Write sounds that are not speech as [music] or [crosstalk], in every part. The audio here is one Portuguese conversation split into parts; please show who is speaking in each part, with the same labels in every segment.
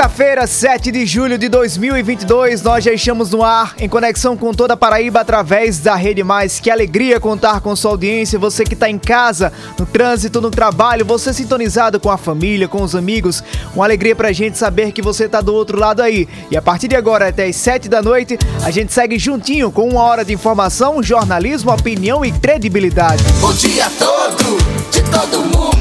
Speaker 1: Quinta-feira, 7 de julho de 2022, nós já estamos no ar, em conexão com toda a Paraíba através da Rede Mais. Que alegria contar com sua audiência, você que está em casa, no trânsito, no trabalho, você sintonizado com a família, com os amigos. Uma alegria pra gente saber que você tá do outro lado aí. E a partir de agora, até as 7 da noite, a gente segue juntinho com uma hora de informação, jornalismo, opinião e credibilidade.
Speaker 2: O dia todo, de todo mundo.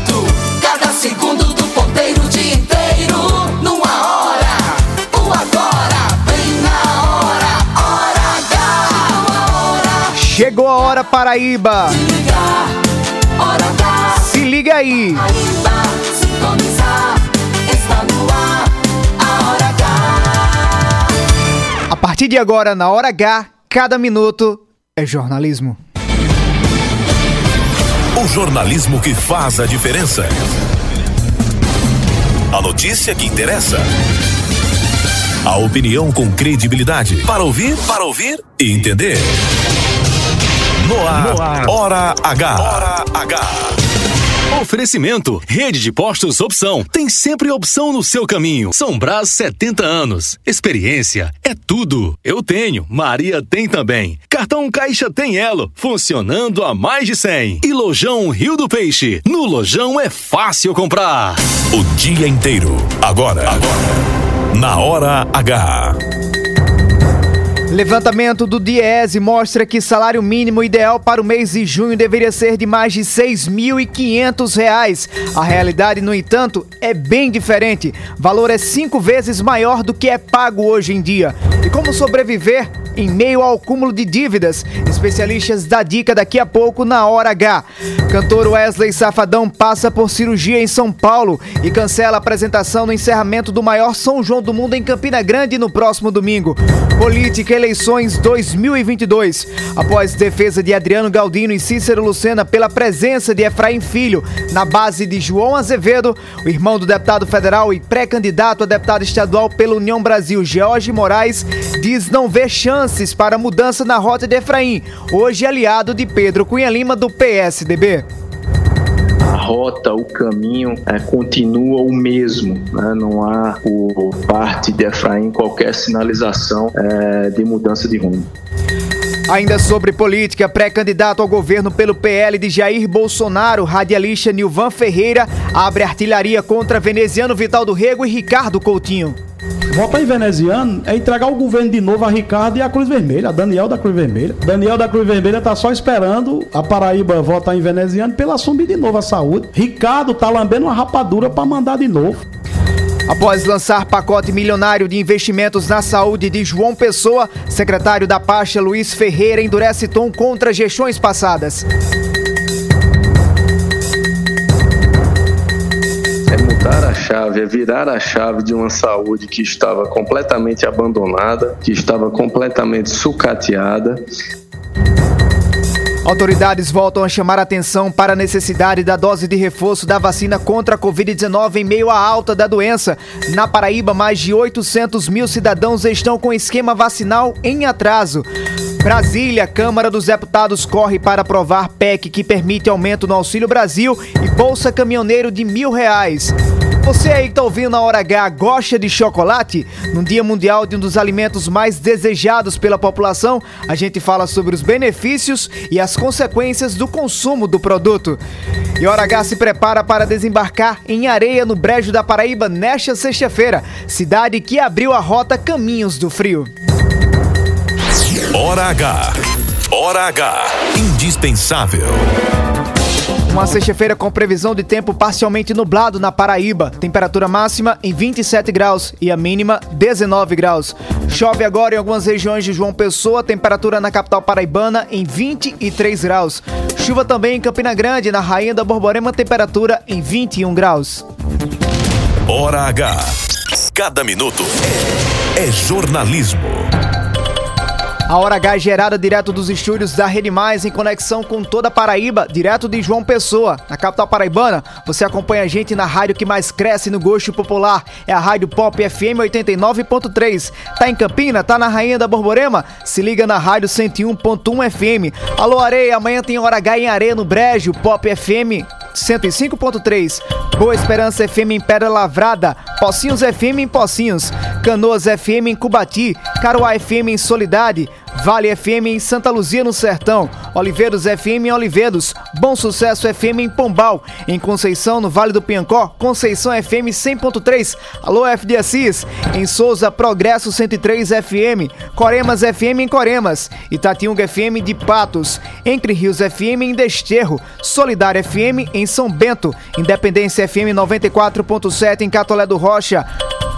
Speaker 1: Chegou a hora, Paraíba! Se liga aí!
Speaker 2: A
Speaker 1: partir de agora, na hora H, cada minuto é jornalismo.
Speaker 3: O jornalismo que faz a diferença. A notícia que interessa. A opinião com credibilidade. Para ouvir, para ouvir e entender. No ar, Hora H. Hora H.
Speaker 4: Oferecimento, Rede de Postos Opção. Tem sempre opção no seu caminho. São Brás 70 anos. Experiência é tudo. Eu tenho, Maria tem também. Cartão Caixa tem Elo, funcionando há mais de 100. E Lojão Rio do Peixe. No Lojão é fácil comprar.
Speaker 3: O dia inteiro. Agora. Agora. Na Hora H.
Speaker 1: Levantamento do Diese mostra que salário mínimo ideal para o mês de junho deveria ser de mais de 6.500 reais. A realidade, no entanto, é bem diferente. Valor é cinco vezes maior do que é pago hoje em dia. E como sobreviver em meio ao cúmulo de dívidas? Especialistas da dica daqui a pouco na Hora H. Cantor Wesley Safadão passa por cirurgia em São Paulo e cancela a apresentação no encerramento do maior São João do mundo em Campina Grande no próximo domingo. Política Eleições 2022. Após defesa de Adriano Galdino e Cícero Lucena pela presença de Efraim Filho na base de João Azevedo, o irmão do deputado federal e pré-candidato a deputado estadual pela União Brasil, George Moraes, diz não ver chances para mudança na rota de Efraim, hoje aliado de Pedro Cunha Lima do PSDB.
Speaker 5: Rota, o caminho é, continua o mesmo. né? Não há por parte de Efraim qualquer sinalização é, de mudança de rumo.
Speaker 1: Ainda sobre política, pré-candidato ao governo pelo PL de Jair Bolsonaro, radialista Nilvan Ferreira abre artilharia contra veneziano Vital do Rego e Ricardo Coutinho.
Speaker 6: Votar em veneziano é entregar o governo de novo a Ricardo e a Cruz Vermelha, a Daniel da Cruz Vermelha. Daniel da Cruz Vermelha tá só esperando a Paraíba votar em veneziano pra ele assumir de novo a saúde. Ricardo tá lambendo uma rapadura pra mandar de novo.
Speaker 1: Após lançar pacote milionário de investimentos na saúde de João Pessoa, secretário da pasta Luiz Ferreira endurece tom contra gestões passadas.
Speaker 5: Mudar a chave, é virar a chave de uma saúde que estava completamente abandonada, que estava completamente sucateada,
Speaker 1: Autoridades voltam a chamar atenção para a necessidade da dose de reforço da vacina contra a Covid-19 em meio à alta da doença. Na Paraíba, mais de 800 mil cidadãos estão com esquema vacinal em atraso. Brasília, Câmara dos Deputados corre para aprovar PEC que permite aumento no Auxílio Brasil e Bolsa Caminhoneiro de mil reais. Você aí que tá ouvindo na hora H gosta de chocolate? No Dia Mundial de um dos alimentos mais desejados pela população, a gente fala sobre os benefícios e as consequências do consumo do produto. E Hora H se prepara para desembarcar em areia no Brejo da Paraíba nesta sexta-feira, cidade que abriu a rota Caminhos do Frio.
Speaker 3: Hora H. Hora H. Indispensável.
Speaker 1: Uma sexta-feira com previsão de tempo parcialmente nublado na Paraíba. Temperatura máxima em 27 graus e a mínima 19 graus. Chove agora em algumas regiões de João Pessoa. Temperatura na capital paraibana em 23 graus. Chuva também em Campina Grande, na Rainha da Borborema. Temperatura em 21 graus.
Speaker 3: Hora H. Cada minuto é jornalismo.
Speaker 1: A Hora H é gerada direto dos estúdios da Rede Mais, em conexão com toda a Paraíba, direto de João Pessoa. Na capital paraibana, você acompanha a gente na rádio que mais cresce no gosto popular. É a Rádio Pop FM 89.3. Tá em Campina? Tá na Rainha da Borborema? Se liga na Rádio 101.1 FM. Alô, Areia, amanhã tem Hora H em Areia no Brejo, Pop FM 105.3, Boa Esperança FM em Pedra Lavrada, Pocinhos FM em Pocinhos, Canoas FM em Cubati, Caruá FM em Solidade, Vale FM em Santa Luzia no Sertão, Oliveiros FM em Oliveiros, Bom Sucesso FM em Pombal, em Conceição no Vale do Piancó, Conceição FM 100.3, Alô FD Assis, em Souza Progresso 103 FM, Coremas FM em Coremas, Itatiunga FM de Patos, Entre Rios FM em Desterro, Solidária FM em São Bento, Independência FM 94.7 em Catolé do Rocha,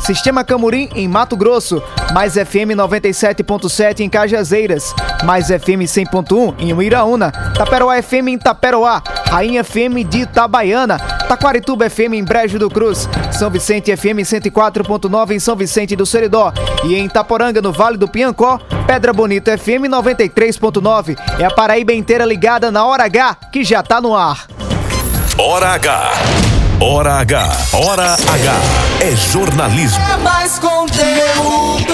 Speaker 1: Sistema Camurim em Mato Grosso, mais FM 97.7 em Cajazeiras, mais FM 100.1 em Uiraúna, Taperoá FM em Taperoá, Rainha FM de Itabaiana, Taquarituba FM em Brejo do Cruz, São Vicente FM 104.9 em São Vicente do Seridó. E em Itaporanga no Vale do Piancó, Pedra Bonita FM 93.9. É a Paraíba inteira ligada na Hora H, que já tá no ar.
Speaker 3: Hora H. Hora H. Hora H. É jornalismo.
Speaker 2: É mais conteúdo.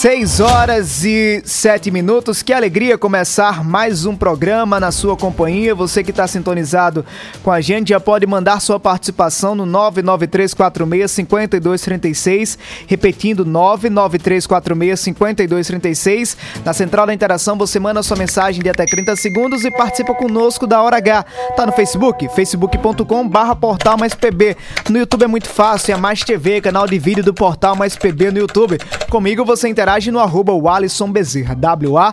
Speaker 1: 6 horas e 7 minutos. Que alegria começar mais um programa na sua companhia. Você que está sintonizado com a gente já pode mandar sua participação no 993465236, repetindo 993465236. Na central da interação você manda sua mensagem de até 30 segundos e participa conosco da Hora H. Tá no Facebook, facebook.com/barra Portal Mais PB. No YouTube é muito fácil, é Mais TV, canal de vídeo do Portal Mais PB no YouTube. Comigo você interage no arroba Walisson Bezerra, W-A-L-L-I-S-O-N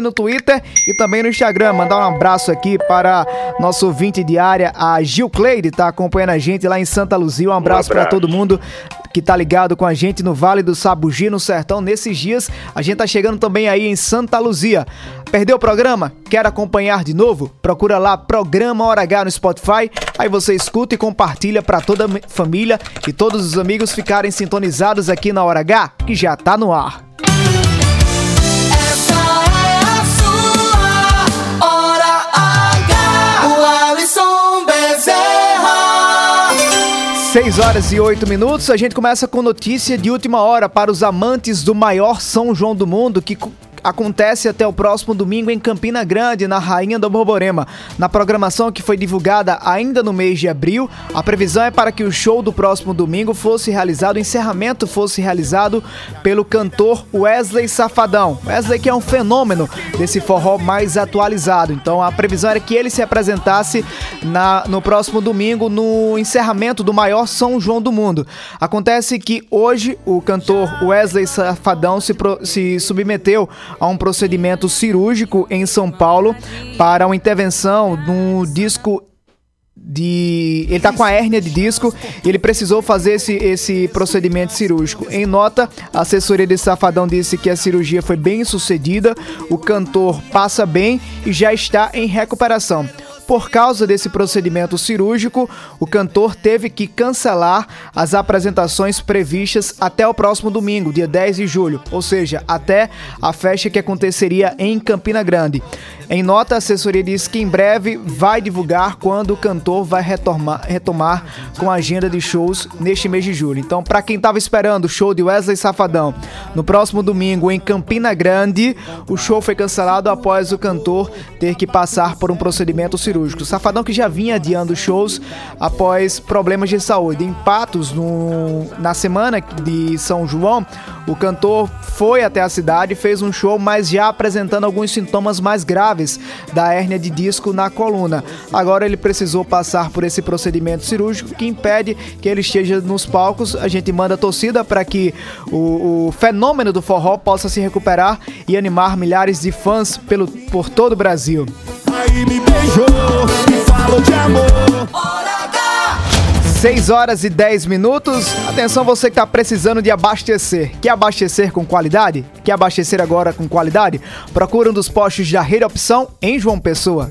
Speaker 1: no Twitter e também no Instagram. Mandar um abraço aqui para nosso ouvinte diária, a Gil Cleide, tá acompanhando a gente lá em Santa Luzia. Um abraço, para todo mundo que tá ligado com a gente no Vale do Sabugi, no Sertão. Nesses dias, a gente tá chegando também aí em Santa Luzia. Perdeu o programa? Quer acompanhar de novo? Procura lá Programa Hora H no Spotify. Aí você escuta e compartilha para toda a família e todos os amigos ficarem sintonizados aqui na Hora H, que já tá no ar.
Speaker 2: É.
Speaker 1: 6 horas e 8 minutos, a gente começa com notícia de última hora para os amantes do maior São João do mundo, que acontece até o próximo domingo em Campina Grande, na Rainha do Borborema. Na programação que foi divulgada ainda no mês de abril, a previsão é para que o show do próximo domingo fosse realizado, o encerramento fosse realizado pelo cantor Wesley Safadão. Wesley que é um fenômeno desse forró mais atualizado. Então a previsão era que ele se apresentasse na, no próximo domingo no encerramento do maior São João do mundo. Acontece que hoje o cantor Wesley Safadão se, pro- se submeteu a um procedimento cirúrgico em São Paulo para uma intervenção no disco de. Ele tá com a hérnia de disco ele precisou fazer esse, esse procedimento cirúrgico. Em nota, a assessoria de Safadão disse que a cirurgia foi bem sucedida, o cantor passa bem e já está em recuperação. Por causa desse procedimento cirúrgico, o cantor teve que cancelar as apresentações previstas até o próximo domingo, dia 10 de julho, ou seja, até a festa que aconteceria em Campina Grande. Em nota, a assessoria diz que em breve vai divulgar quando o cantor vai retomar, retomar com a agenda de shows neste mês de julho. Então, para quem estava esperando o show de Wesley Safadão no próximo domingo em Campina Grande, o show foi cancelado após o cantor ter que passar por um procedimento cirúrgico cirúrgico. Safadão que já vinha adiando shows após problemas de saúde. Em Patos, no, na semana de São João, o cantor foi até a cidade fez um show, mas já apresentando alguns sintomas mais graves da hérnia de disco na coluna. Agora ele precisou passar por esse procedimento cirúrgico que impede que ele esteja nos palcos. A gente manda a torcida para que o, o, fenômeno do forró possa se recuperar e animar milhares de fãs pelo, por todo o Brasil. Aí me beijou e falou de amor. 6 horas e 10 minutos. Atenção, você que está precisando de abastecer. Quer abastecer com qualidade? Quer abastecer agora com qualidade? Procura um dos postos da Rede Opção em João Pessoa.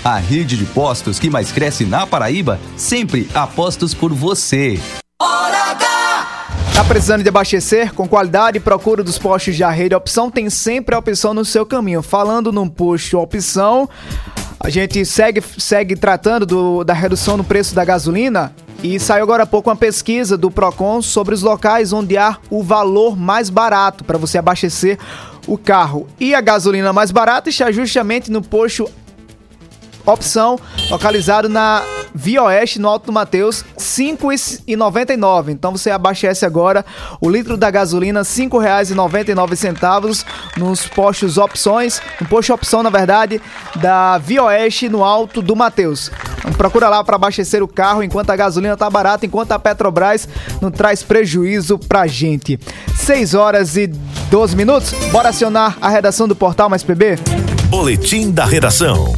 Speaker 7: A rede de postos que mais cresce na Paraíba, sempre apostos por você.
Speaker 1: Hora Tá precisando de abastecer com qualidade? Procura dos postos de rede opção, tem sempre a opção no seu caminho. Falando num posto opção, a gente segue, segue tratando do, da redução no preço da gasolina. E saiu agora há pouco uma pesquisa do Procon sobre os locais onde há o valor mais barato para você abastecer o carro. E a gasolina mais barata está justamente no posto opção localizado na Via Oeste, no Alto do Mateus, R$ 5,99. Então você abastece agora o litro da gasolina R$ 5,99 nos postos opções, no posto opção, na verdade, da Via Oeste, no Alto do Mateus. Então, procura lá para abastecer o carro enquanto a gasolina tá barata, enquanto a Petrobras não traz prejuízo pra gente. 6 horas e 12 minutos. Bora acionar a redação do Portal Mais PB?
Speaker 3: Boletim da Redação.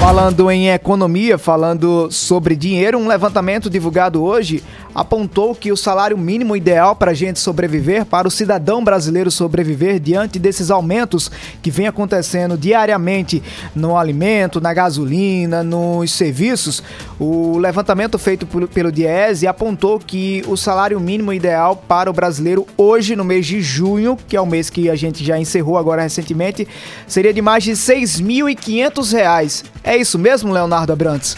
Speaker 1: Falando em economia, falando sobre dinheiro, um levantamento divulgado hoje apontou que o salário mínimo ideal para a gente sobreviver, para o cidadão brasileiro sobreviver diante desses aumentos que vem acontecendo diariamente no alimento, na gasolina, nos serviços, o levantamento feito pelo Diese apontou que o salário mínimo ideal para o brasileiro hoje, no mês de junho, que é o mês que a gente já encerrou agora recentemente, seria de mais de R$ 6.500. É isso mesmo, Leonardo Abrantes?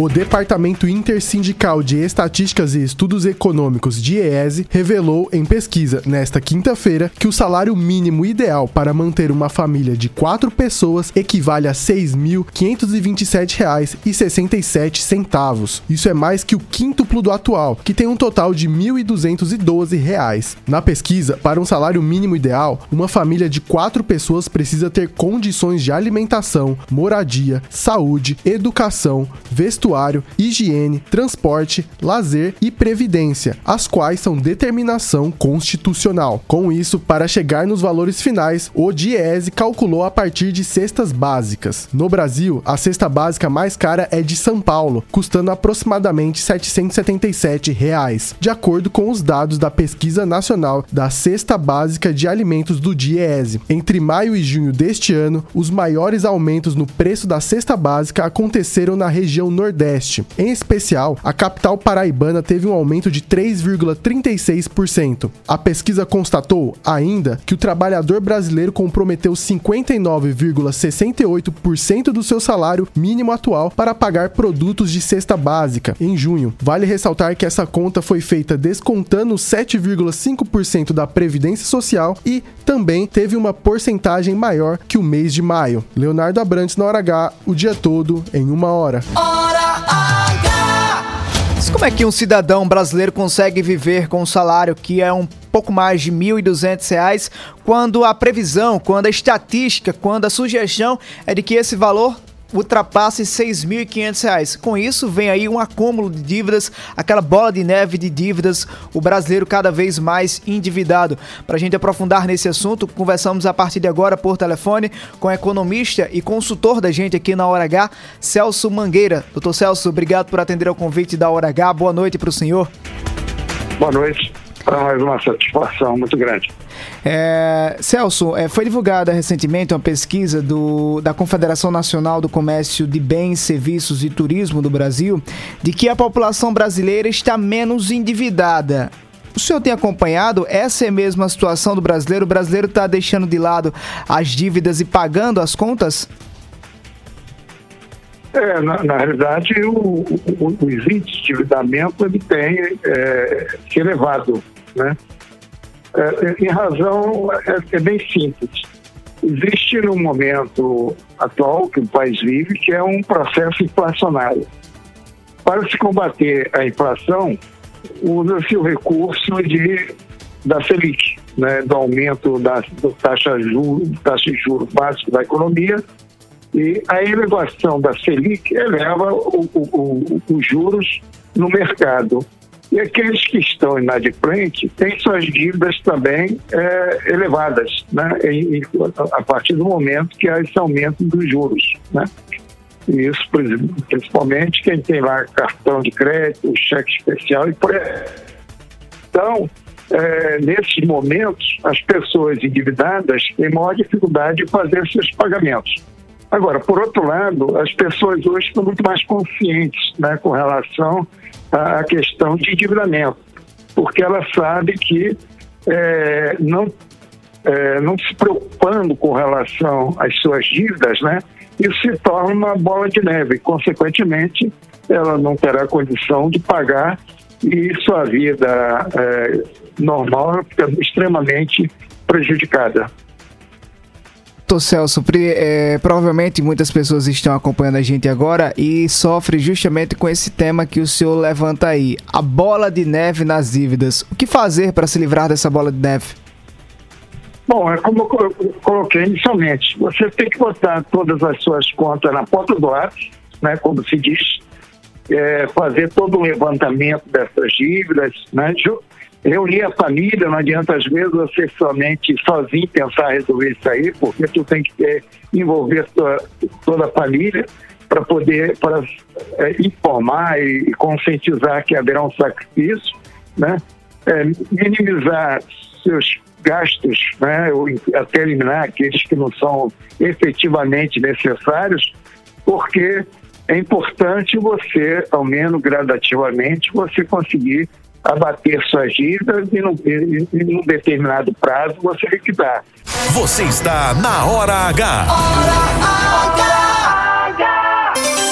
Speaker 8: O Departamento Intersindical de Estatísticas e Estudos Econômicos de EESE revelou em pesquisa nesta quinta-feira que o salário mínimo ideal para manter uma família de quatro pessoas equivale a R$ 6.527,67. Isso é mais que o quíntuplo do atual, que tem um total de R$ 1.212. Na pesquisa, para um salário mínimo ideal, uma família de quatro pessoas precisa ter condições de alimentação, moradia, saúde, educação, vestuário vestuário, higiene, transporte, lazer e previdência, as quais são determinação constitucional. Com isso, para chegar nos valores finais, o DIESE calculou a partir de cestas básicas. No Brasil, a cesta básica mais cara é de São Paulo, custando aproximadamente 777 reais, de acordo com os dados da Pesquisa Nacional da Cesta Básica de Alimentos do DIESE. Entre maio e junho deste ano, os maiores aumentos no preço da cesta básica aconteceram na região nordeste Nordeste. Em especial, a capital paraibana teve um aumento de 3,36%. A pesquisa constatou ainda que o trabalhador brasileiro comprometeu 59,68% do seu salário mínimo atual para pagar produtos de cesta básica em junho. Vale ressaltar que essa conta foi feita descontando 7,5% da previdência social e também teve uma porcentagem maior que o mês de maio. Leonardo Abrantes na hora H, o dia todo em uma hora. Hora
Speaker 1: Mas como é que um cidadão brasileiro consegue viver com um salário que é um pouco mais de R$ 1.200 quando a previsão, quando a estatística, quando a sugestão é de que esse valor ultrapasse R$ 6.500. Com isso, vem aí um acúmulo de dívidas, aquela bola de neve de dívidas, o brasileiro cada vez mais endividado. Para a gente aprofundar nesse assunto, conversamos a partir de agora por telefone com economista e consultor da gente aqui na Hora H, Celso Mangueira. Doutor Celso, obrigado por atender ao convite da Hora H. Boa noite para o senhor.
Speaker 9: Boa noite. Para mais uma satisfação muito grande.
Speaker 1: É, Celso, é, foi divulgada recentemente uma pesquisa do, da Confederação Nacional do Comércio de Bens, Serviços e Turismo do Brasil de que a população brasileira está menos endividada. O senhor tem acompanhado? Essa é mesmo a situação do brasileiro? O brasileiro está deixando de lado as dívidas e pagando as contas?
Speaker 9: É, na, na realidade, o, o, os índices de endividamento ele tem é, se elevado, né? É, em razão, é, é, bem simples. Existe no momento atual que o país vive, que é um processo inflacionário. Para se combater a inflação, usa-se o recurso de, da Selic, né, do aumento da do taxa, juro, taxa de juros básico da economia, e a elevação da Selic eleva os juros no mercado. E aqueles que estão inadimplentes têm suas dívidas também é, elevadas, né? E, a partir do momento que há esse aumento dos juros. Né? Isso, principalmente quem tem lá cartão de crédito, cheque especial e por aí. Então, é, nesses momentos, as pessoas endividadas têm maior dificuldade de fazer seus pagamentos. Agora, por outro lado, as pessoas hoje estão muito mais conscientes né, com relação à questão de endividamento, porque ela sabe que é, não, é, não se preocupando com relação às suas dívidas, né, isso se torna uma bola de neve. Consequentemente, ela não terá condição de pagar e sua vida é, normal fica extremamente prejudicada.
Speaker 1: Doutor Celso, é, provavelmente muitas pessoas estão acompanhando a gente agora e sofrem justamente com esse tema que o senhor levanta aí, a bola de neve nas dívidas. O que fazer para se livrar dessa bola de neve?
Speaker 9: Bom, é como eu coloquei inicialmente, você tem que botar todas as suas contas na ponta do lápis, né, como se diz, é, fazer todo um levantamento dessas dívidas, né, reunir a família, não adianta às vezes você somente sozinho pensar resolver isso aí, porque tu tem que ter, envolver toda, toda a família para poder para, é, informar e, conscientizar que haverá um sacrifício, né? É, minimizar seus gastos, né? ou até eliminar aqueles que não são efetivamente necessários, porque é importante você, ao menos gradativamente, você conseguir abater suas dívidas e, num, determinado prazo você liquidar.
Speaker 3: Você está na Hora H. Hora
Speaker 1: H.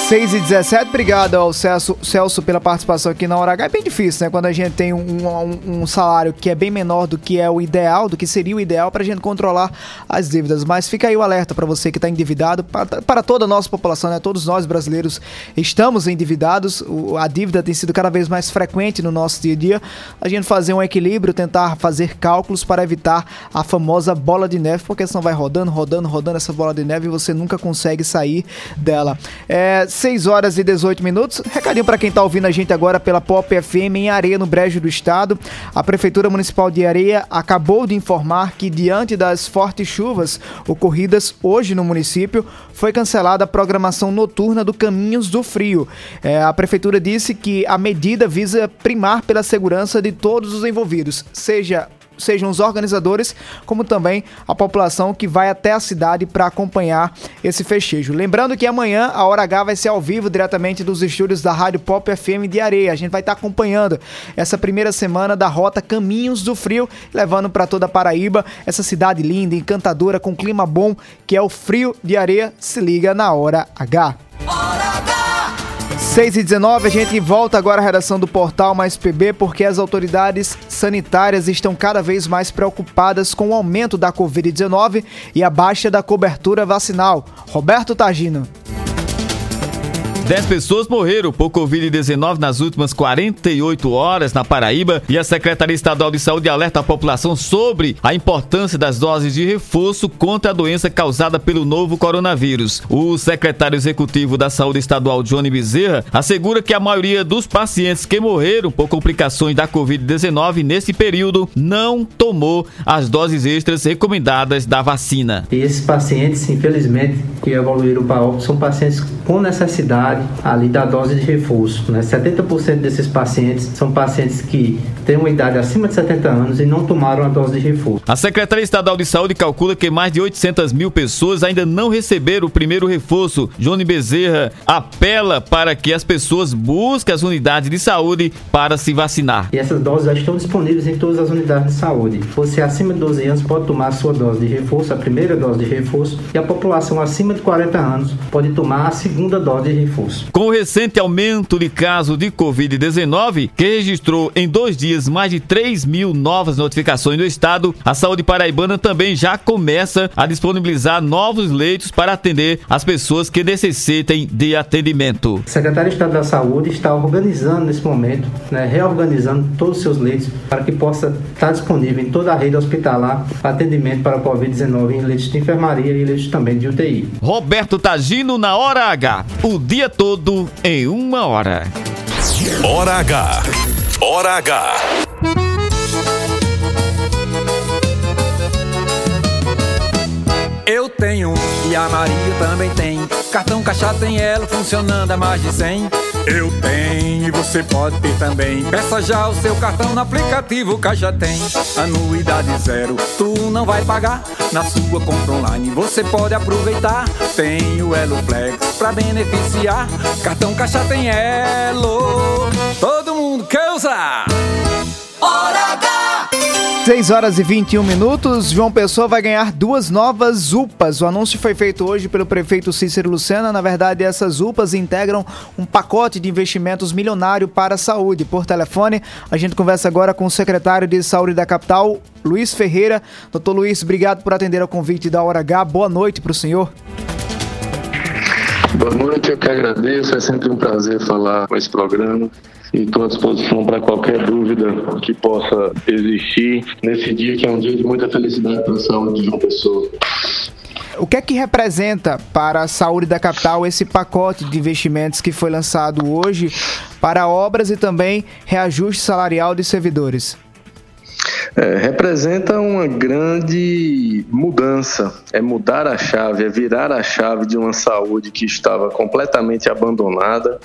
Speaker 1: 6 e 17, obrigado ao Celso, Celso pela participação aqui na Hora H. É bem difícil, né? Quando a gente tem um, um, um salário que é bem menor do que é o ideal, do que seria o ideal para a gente controlar as dívidas. Mas fica aí o alerta para você que está endividado, para, para toda a nossa população, né? Todos nós brasileiros estamos endividados, o, a dívida tem sido cada vez mais frequente no nosso dia a dia. A gente fazer um equilíbrio, tentar fazer cálculos para evitar a famosa bola de neve, porque senão vai rodando, rodando, rodando essa bola de neve e você nunca consegue sair dela. É, 6 horas e 18 minutos. Recadinho para quem está ouvindo a gente agora pela Pop FM em Areia, no Brejo do Estado. A Prefeitura Municipal de Areia acabou de informar que, diante das fortes chuvas ocorridas hoje no município, foi cancelada a programação noturna do Caminhos do Frio. É, a Prefeitura disse que a medida visa primar pela segurança de todos os envolvidos, seja sejam os organizadores, como também a população que vai até a cidade para acompanhar esse festejo. Lembrando que amanhã a Hora H vai ser ao vivo diretamente dos estúdios da Rádio Pop FM de Areia. A gente vai estar tá acompanhando essa primeira semana da rota Caminhos do Frio, levando para toda a Paraíba essa cidade linda, encantadora, com clima bom, que é o Frio de Areia. Se liga na Hora H. Hora H. 6 e 19 a gente volta agora à redação do portal Mais PB porque as autoridades sanitárias estão cada vez mais preocupadas com o aumento da Covid-19 e a baixa da cobertura vacinal. Roberto Tagino.
Speaker 10: 10 pessoas morreram por Covid-19 nas últimas 48 horas na Paraíba e a Secretaria Estadual de Saúde alerta a população sobre a importância das doses de reforço contra a doença causada pelo novo coronavírus. O secretário executivo da Saúde Estadual, Johnny Bezerra, assegura que a maioria dos pacientes que morreram por complicações da Covid-19 nesse período não tomou as doses extras recomendadas da vacina.
Speaker 11: Esses pacientes, infelizmente, que evoluíram para óbito, são pacientes com necessidade ali da dose de reforço. Né? 70% desses pacientes são pacientes que têm uma idade acima de 70 anos e não tomaram a dose de reforço.
Speaker 10: A Secretaria Estadual de Saúde calcula que mais de 800 mil pessoas ainda não receberam o primeiro reforço. Johnny Bezerra apela para que as pessoas busquem as unidades de saúde para se vacinar.
Speaker 11: E essas doses já estão disponíveis em todas as unidades de saúde. Você acima de 12 anos pode tomar a sua dose de reforço, a primeira dose de reforço, e a população acima de 40 anos pode tomar a segunda dose de reforço.
Speaker 10: Com o recente aumento de casos de Covid-19, que registrou em dois dias mais de 3 mil novas notificações no estado, a saúde paraibana também já começa a disponibilizar novos leitos para atender as pessoas que necessitem de atendimento.
Speaker 11: O secretário de Estado da Saúde está organizando nesse momento, né, reorganizando todos os seus leitos para que possa estar disponível em toda a rede hospitalar atendimento para a Covid-19 em leitos de enfermaria e leitos também de UTI.
Speaker 10: Roberto Tagino na Hora H. O dia todo em uma hora.
Speaker 3: Hora H. Hora H.
Speaker 12: Eu tenho e a Maria também tem. Cartão Caixa tem ela funcionando a mais de 100. Eu tenho e você pode ter também. Peça já o seu cartão no aplicativo Caixa Tem. Anuidade zero, tu não vai pagar. Na sua compra online você pode aproveitar. Tem o Elo Flex pra beneficiar. Cartão Caixa tem Elo. Todo mundo quer usar.
Speaker 2: Hora H!
Speaker 1: 6 horas e 21 minutos. João Pessoa vai ganhar duas novas UPAs. O anúncio foi feito hoje pelo prefeito Cícero Lucena. Na verdade, essas UPAs integram um pacote de investimentos milionário para a saúde. Por telefone, a gente conversa agora com o secretário de Saúde da capital, Luiz Ferreira. Doutor Luiz, obrigado por atender ao convite da Hora H. Boa noite para o senhor.
Speaker 5: Boa noite, eu que agradeço. É sempre um prazer falar com esse programa e estou à disposição para qualquer dúvida que possa existir nesse dia que é um dia de muita felicidade para a saúde de uma pessoa.
Speaker 1: O que é que representa para a saúde da capital esse pacote de investimentos que foi lançado hoje para obras e também reajuste salarial de servidores?
Speaker 5: É, representa uma grande mudança. É mudar a chave, é virar a chave de uma saúde que estava completamente abandonada,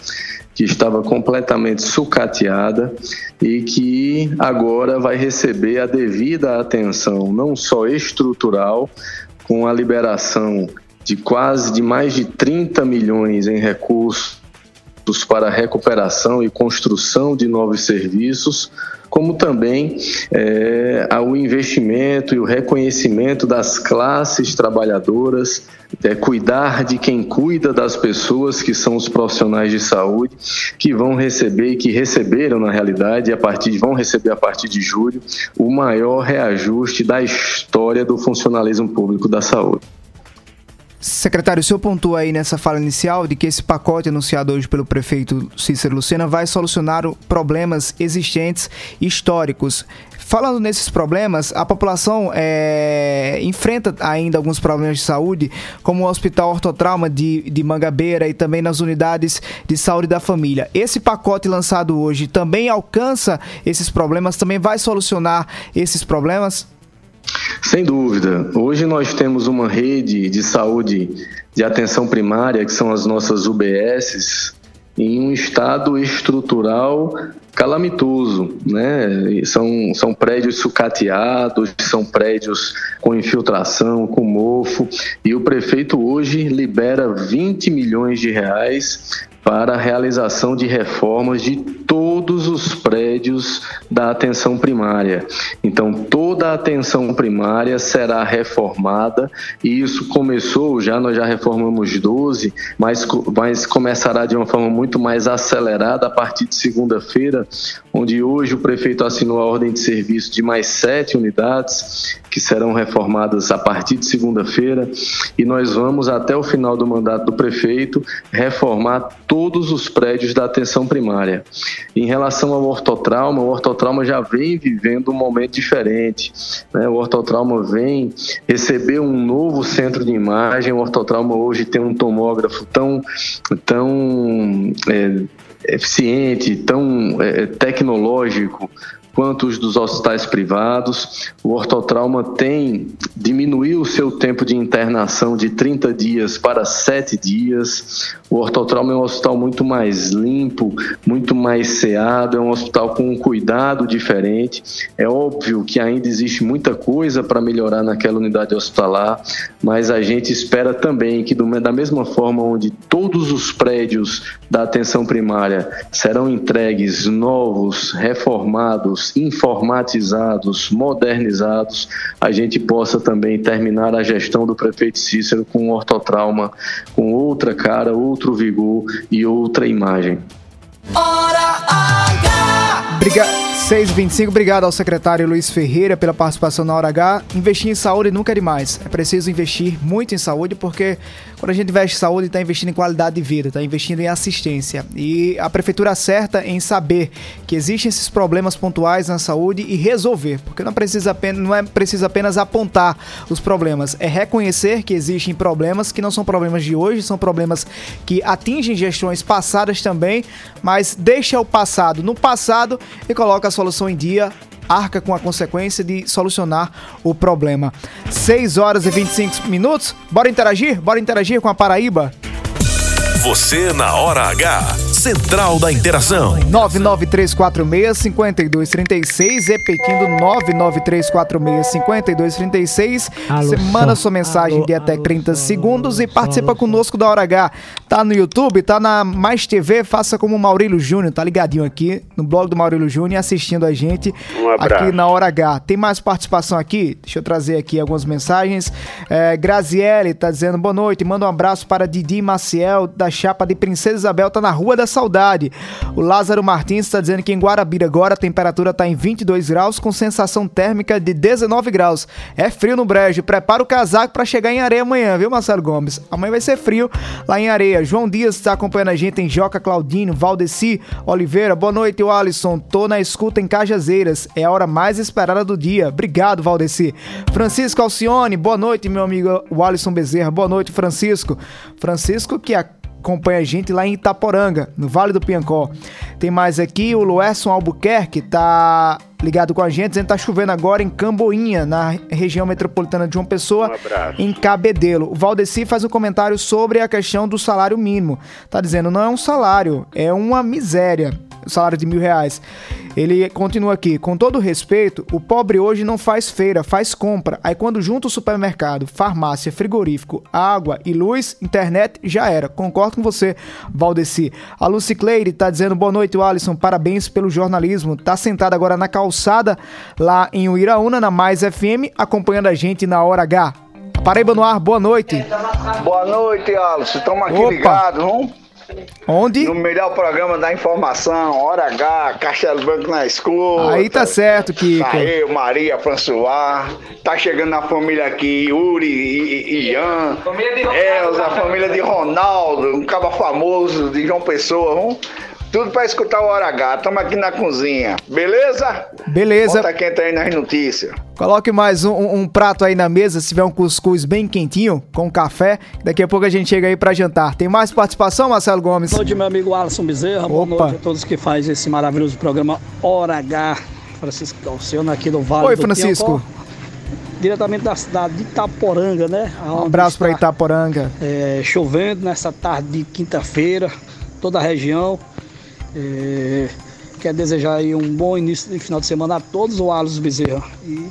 Speaker 5: que estava completamente sucateada e que agora vai receber a devida atenção, não só estrutural, com a liberação de quase de mais de 30 milhões em recursos para recuperação e construção de novos serviços, como também é, o investimento e o reconhecimento das classes trabalhadoras, é, cuidar de quem cuida das pessoas, que são os profissionais de saúde, que vão receber e que receberam, na realidade, a partir, vão receber a partir de julho, o maior reajuste da história do funcionalismo público da saúde.
Speaker 1: Secretário, o senhor pontua aí nessa fala inicial de que esse pacote anunciado hoje pelo prefeito Cícero Lucena vai solucionar problemas existentes históricos. Falando nesses problemas, a população é, enfrenta ainda alguns problemas de saúde, como o Hospital Ortotrauma de, de Mangabeira e também nas unidades de saúde da família. Esse pacote lançado hoje também alcança esses problemas, também vai solucionar esses problemas?
Speaker 5: Sem dúvida. Hoje nós temos uma rede de saúde de atenção primária, que são as nossas UBSs, em um estado estrutural calamitoso, né? São, são prédios sucateados, são prédios com infiltração, com mofo, e o prefeito hoje libera 20 milhões de reais para a realização de reformas de todos os prédios da atenção primária. Então, toda a atenção primária será reformada e isso começou já, nós já reformamos 12, mas, mas começará de uma forma muito mais acelerada a partir de segunda-feira, onde hoje o prefeito assinou a ordem de serviço de mais sete unidades que serão reformadas a partir de segunda-feira e nós vamos até o final do mandato do prefeito reformar todos os prédios da atenção primária. Em relação ao ortotrauma, o ortotrauma já vem vivendo um momento diferente. Né? O ortotrauma vem receber um novo centro de imagem. O ortotrauma hoje tem um tomógrafo tão, tão é, eficiente, tão é, tecnológico quanto os dos hospitais privados. O ortotrauma tem diminuiu o seu tempo de internação de 30 dias para 7 dias. O ortotrauma é um hospital muito mais limpo, muito mais ceado, é um hospital com um cuidado diferente. É óbvio que ainda existe muita coisa para melhorar naquela unidade hospitalar, mas a gente espera também que, da mesma forma onde todos os prédios da atenção primária serão entregues novos, reformados, informatizados, modernizados, a gente possa também terminar a gestão do prefeito Cícero com um ortotrauma, com outra cara, outro vigor e outra imagem.
Speaker 2: Hora H!
Speaker 1: Obrigado. 625, obrigado ao secretário Luiz Ferreira pela participação na Hora H. Investir em saúde nunca é demais. É preciso investir muito em saúde, porque quando a gente investe em saúde, está investindo em qualidade de vida, está investindo em assistência. E a prefeitura acerta em saber que existem esses problemas pontuais na saúde e resolver, porque não, precisa apenas, não é preciso apenas apontar os problemas, é reconhecer que existem problemas que não são problemas de hoje, são problemas que atingem gestões passadas também, mas deixa o passado no passado e coloca a solução em dia, arca com a consequência de solucionar o problema. 6 horas e 25 minutos. Bora interagir? Bora interagir com a Paraíba?
Speaker 3: Você na hora H. Central da Interação.
Speaker 1: 99346-5236. Repetindo, 99346-5236. Você manda sua mensagem alô, de até 30 alô, segundos e participa conosco da Hora H. Tá no YouTube, tá na Mais TV. Faça como o Maurílio Júnior, tá ligadinho aqui no blog do Maurílio Júnior assistindo a gente
Speaker 13: um
Speaker 1: aqui na Hora H. Tem mais participação aqui? Deixa eu trazer aqui algumas mensagens. É, Graziele tá dizendo boa noite. Manda um abraço para Didi Maciel, da chapa de Princesa Isabel, tá na Rua da Saudade. O Lázaro Martins está dizendo que em Guarabira agora a temperatura está em 22 graus com sensação térmica de 19 graus. É frio no brejo. Prepara o casaco para chegar em areia amanhã, viu, Marcelo Gomes? Amanhã vai ser frio lá em areia. João Dias está acompanhando a gente em Joca Claudino, Valdeci Oliveira. Boa noite, Alisson. Tô na escuta em Cajazeiras. É a hora mais esperada do dia. Obrigado, Valdeci. Francisco Alcione, boa noite, meu amigo Alisson Bezerra. Boa noite, Francisco. Francisco que a acompanha a gente lá em Itaporanga, no Vale do Piancó. Tem mais aqui o Luerson Albuquerque, tá ligado com a gente, dizendo que tá chovendo agora em Camboinha, na região metropolitana de João Pessoa,
Speaker 13: um
Speaker 1: em Cabedelo. O Valdeci faz um comentário sobre a questão do salário mínimo. Tá dizendo, não é um salário, é uma miséria salário de mil reais. Ele continua aqui, com todo respeito, o pobre hoje não faz feira, faz compra. Aí quando junta o supermercado, farmácia, frigorífico, água e luz, internet, já era. Concordo com você, Valdeci. A Lucy Cleire tá dizendo boa noite, Alisson, parabéns pelo jornalismo. Tá sentado agora na calçada, lá em Uiraúna, na Mais FM, acompanhando a gente na Hora H. Paraíba no ar, boa noite.
Speaker 14: Boa noite, Alisson. Estamos aqui
Speaker 1: Opa.
Speaker 14: ligados, vamos?
Speaker 1: Onde?
Speaker 14: No melhor programa da informação, Hora H, Castelo Branco na escuta.
Speaker 1: Aí tá certo, Kiko.
Speaker 14: Tá eu, Maria, François. Tá chegando a família aqui, Yuri e, e Ian. Elza, a família de Ronaldo, um cabo famoso de João Pessoa, vamos? Tudo pra escutar o Hora H. Estamos aqui na cozinha. Beleza?
Speaker 1: Beleza.
Speaker 14: Bota quente aí nas notícias.
Speaker 1: Coloque mais um, um- um prato aí na mesa, se tiver um cuscuz bem quentinho, com café. Daqui a pouco a gente chega aí pra jantar. Tem mais participação, Marcelo Gomes?
Speaker 15: Boa noite, meu amigo Alisson Bezerra. Boa
Speaker 1: Opa.
Speaker 15: noite a todos que fazem esse maravilhoso programa Hora H. Francisco Dalciano aqui do Vale
Speaker 1: Oi,
Speaker 15: do
Speaker 1: Francisco.
Speaker 15: Piancó, diretamente da cidade de Itaporanga, né?
Speaker 1: Um abraço pra Itaporanga.
Speaker 15: É, chovendo nessa tarde de quinta-feira, toda a região. É, quero desejar aí um bom início de final de semana a todos, o Alisson Bezerra. E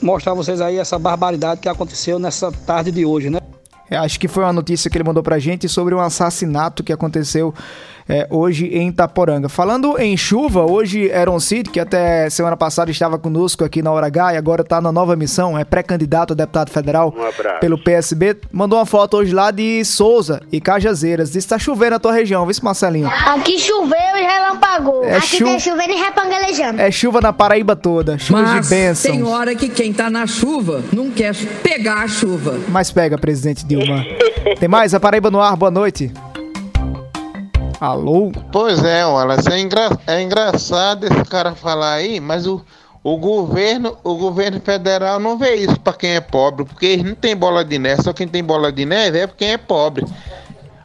Speaker 15: mostrar a vocês aí essa barbaridade que aconteceu nessa tarde de hoje, né?
Speaker 1: É, acho que foi uma notícia que ele mandou pra gente sobre um assassinato que aconteceu é, hoje em Itaporanga. Falando em chuva, hoje Aaron Cid, que até semana passada estava conosco aqui na Hora H e agora está na nova missão, é pré-candidato a deputado federal
Speaker 13: Um
Speaker 1: pelo PSB, mandou uma foto hoje lá de Souza e Cajazeiras. Disse que tá chovendo na tua região, viu, Marcelinho?
Speaker 16: Aqui choveu e relampagou.
Speaker 1: É
Speaker 16: Aqui
Speaker 1: chu-
Speaker 16: tá chovendo e repangalejando.
Speaker 1: É chuva na Paraíba toda, chuva
Speaker 17: Mas
Speaker 1: de bênçãos.
Speaker 17: tem hora que quem tá na chuva não quer pegar a chuva.
Speaker 1: Mas pega, presidente Dilma. Tem mais? A Paraíba no ar, boa noite. Alô?
Speaker 18: Pois é, Wallace, é, engra- é engraçado esse cara falar aí, mas o, o governo, o governo federal não vê isso pra quem é pobre, porque eles não tem bola de neve, só quem tem bola de neve é quem é pobre.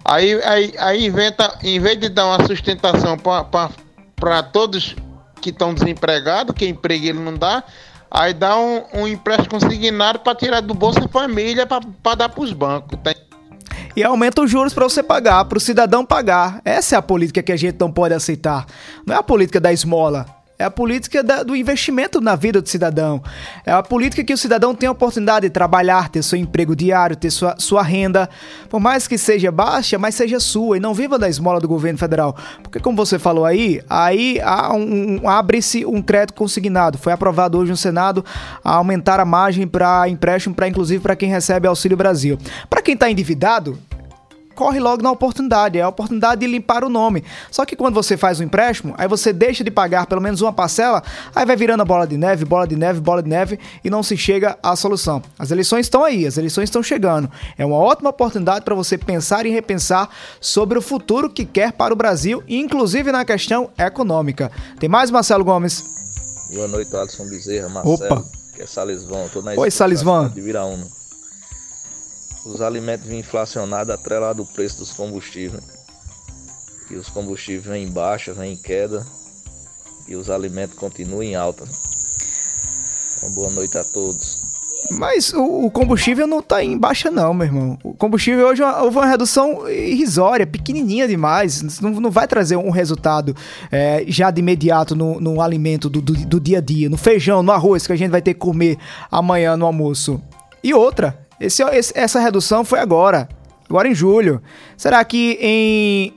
Speaker 18: Aí, aí, aí inventa, em vez de dar uma sustentação para todos que estão desempregados, que emprego ele não dá, aí dá um, um empréstimo consignado para tirar do Bolsa Família para dar para os bancos. Tem...
Speaker 1: E aumenta os juros para você pagar, para o cidadão pagar. Essa é a política que a gente não pode aceitar. Não é a política da esmola. É a política da, do investimento na vida do cidadão. É a política que o cidadão tem a oportunidade de trabalhar, ter seu emprego diário, ter sua, sua renda. Por mais que seja baixa, mas seja sua. E não viva da esmola do governo federal. Porque, como você falou aí, aí um, um, abre-se um crédito consignado. Foi aprovado hoje no Senado a aumentar a margem para empréstimo, para inclusive para quem recebe Auxílio Brasil. Para quem está endividado, corre logo na oportunidade, é a oportunidade de limpar o nome. Só que quando você faz um empréstimo, aí você deixa de pagar pelo menos uma parcela, aí vai virando a bola de neve, bola de neve, bola de neve e não se chega à solução. As eleições estão aí, as eleições estão chegando. É uma ótima oportunidade para você pensar e repensar sobre o futuro que quer para o Brasil, inclusive na questão econômica. Tem mais, Marcelo Gomes?
Speaker 13: Boa noite, Alisson Bezerra, Marcelo.
Speaker 1: Opa.
Speaker 13: Que é Salisvão, tô na
Speaker 1: Oi, Salisvão.
Speaker 13: De Viraúna os alimentos vêm inflacionados atrelado ao preço dos combustíveis. E os combustíveis vêm em baixa, vêm em queda. E os alimentos continuam em alta. Uma boa noite a todos.
Speaker 1: Mas o, combustível não está em baixa, não, meu irmão. O combustível hoje houve uma redução irrisória, pequenininha demais. Não, não vai trazer um resultado é, já de imediato no, no alimento do, do, do dia a dia, no feijão, no arroz que a gente vai ter que comer amanhã no almoço. E outra, esse, essa redução foi agora, agora em julho. Será que em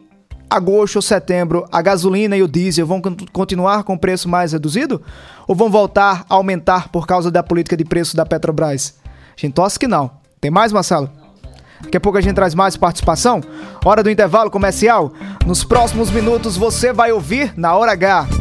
Speaker 1: agosto ou setembro a gasolina e o diesel vão continuar com preço mais reduzido? Ou vão voltar a aumentar por causa da política de preço da Petrobras? A gente torce que não. Tem mais, Marcelo? Daqui a pouco a gente traz mais participação. Hora do intervalo comercial. Nos próximos minutos você vai ouvir na hora H.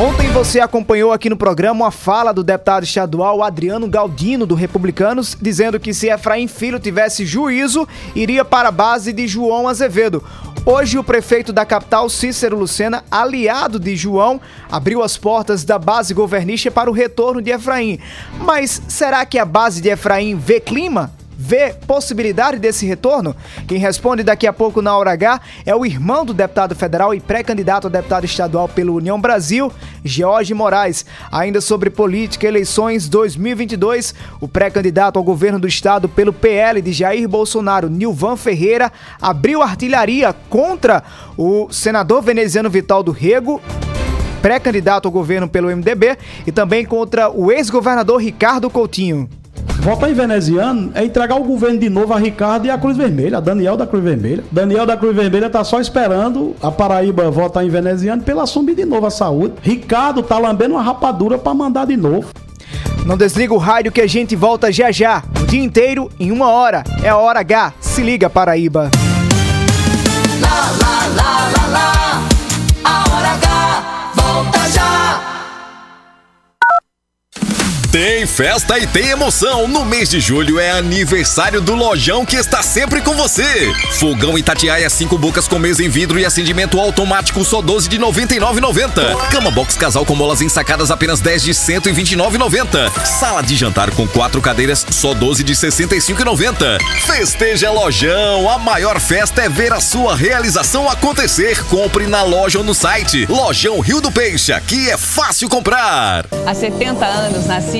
Speaker 1: Ontem você acompanhou aqui no programa a fala do deputado estadual Adriano Galdino, do Republicanos, dizendo que se Efraim Filho tivesse juízo, iria para a base de João Azevedo. Hoje, o prefeito da capital, Cícero Lucena, aliado de João, abriu as portas da base governista para o retorno de Efraim. Mas será que a base de Efraim vê clima? Vê possibilidade desse retorno? Quem responde daqui a pouco na hora H é o irmão do deputado federal e pré-candidato a deputado estadual pelo União Brasil, George Moraes. Ainda sobre política, eleições 2022, o pré-candidato ao governo do estado pelo PL de Jair Bolsonaro, Nilvan Ferreira, abriu artilharia contra o senador veneziano Vital do Rego pré-candidato ao governo pelo MDB e também contra o ex-governador Ricardo Coutinho.
Speaker 6: Votar em veneziano é entregar o governo de novo a Ricardo e a Cruz Vermelha, a Daniel da Cruz Vermelha. Daniel da Cruz Vermelha tá só esperando a Paraíba votar em veneziano pela assumir de novo a saúde. Ricardo tá lambendo uma rapadura para mandar de novo.
Speaker 1: Não desliga o rádio que a gente volta já já. O dia inteiro, em uma hora. É a hora H. Se liga, Paraíba.
Speaker 2: Lá, lá, lá, lá, lá.
Speaker 3: Tem festa e tem emoção. No mês de julho é aniversário do Lojão que está sempre com você. Fogão Itatiaia 5 bocas com mesa em vidro e acendimento automático só 12 de 99,90. Cama box casal com molas ensacadas apenas 10 de 129,90. Sala de jantar com quatro cadeiras só 12 de 65,90. Festeja Lojão. A maior festa é ver a sua realização acontecer. Compre na loja ou no site. Lojão Rio do Peixe. Aqui é fácil comprar.
Speaker 19: Há 70 anos nasci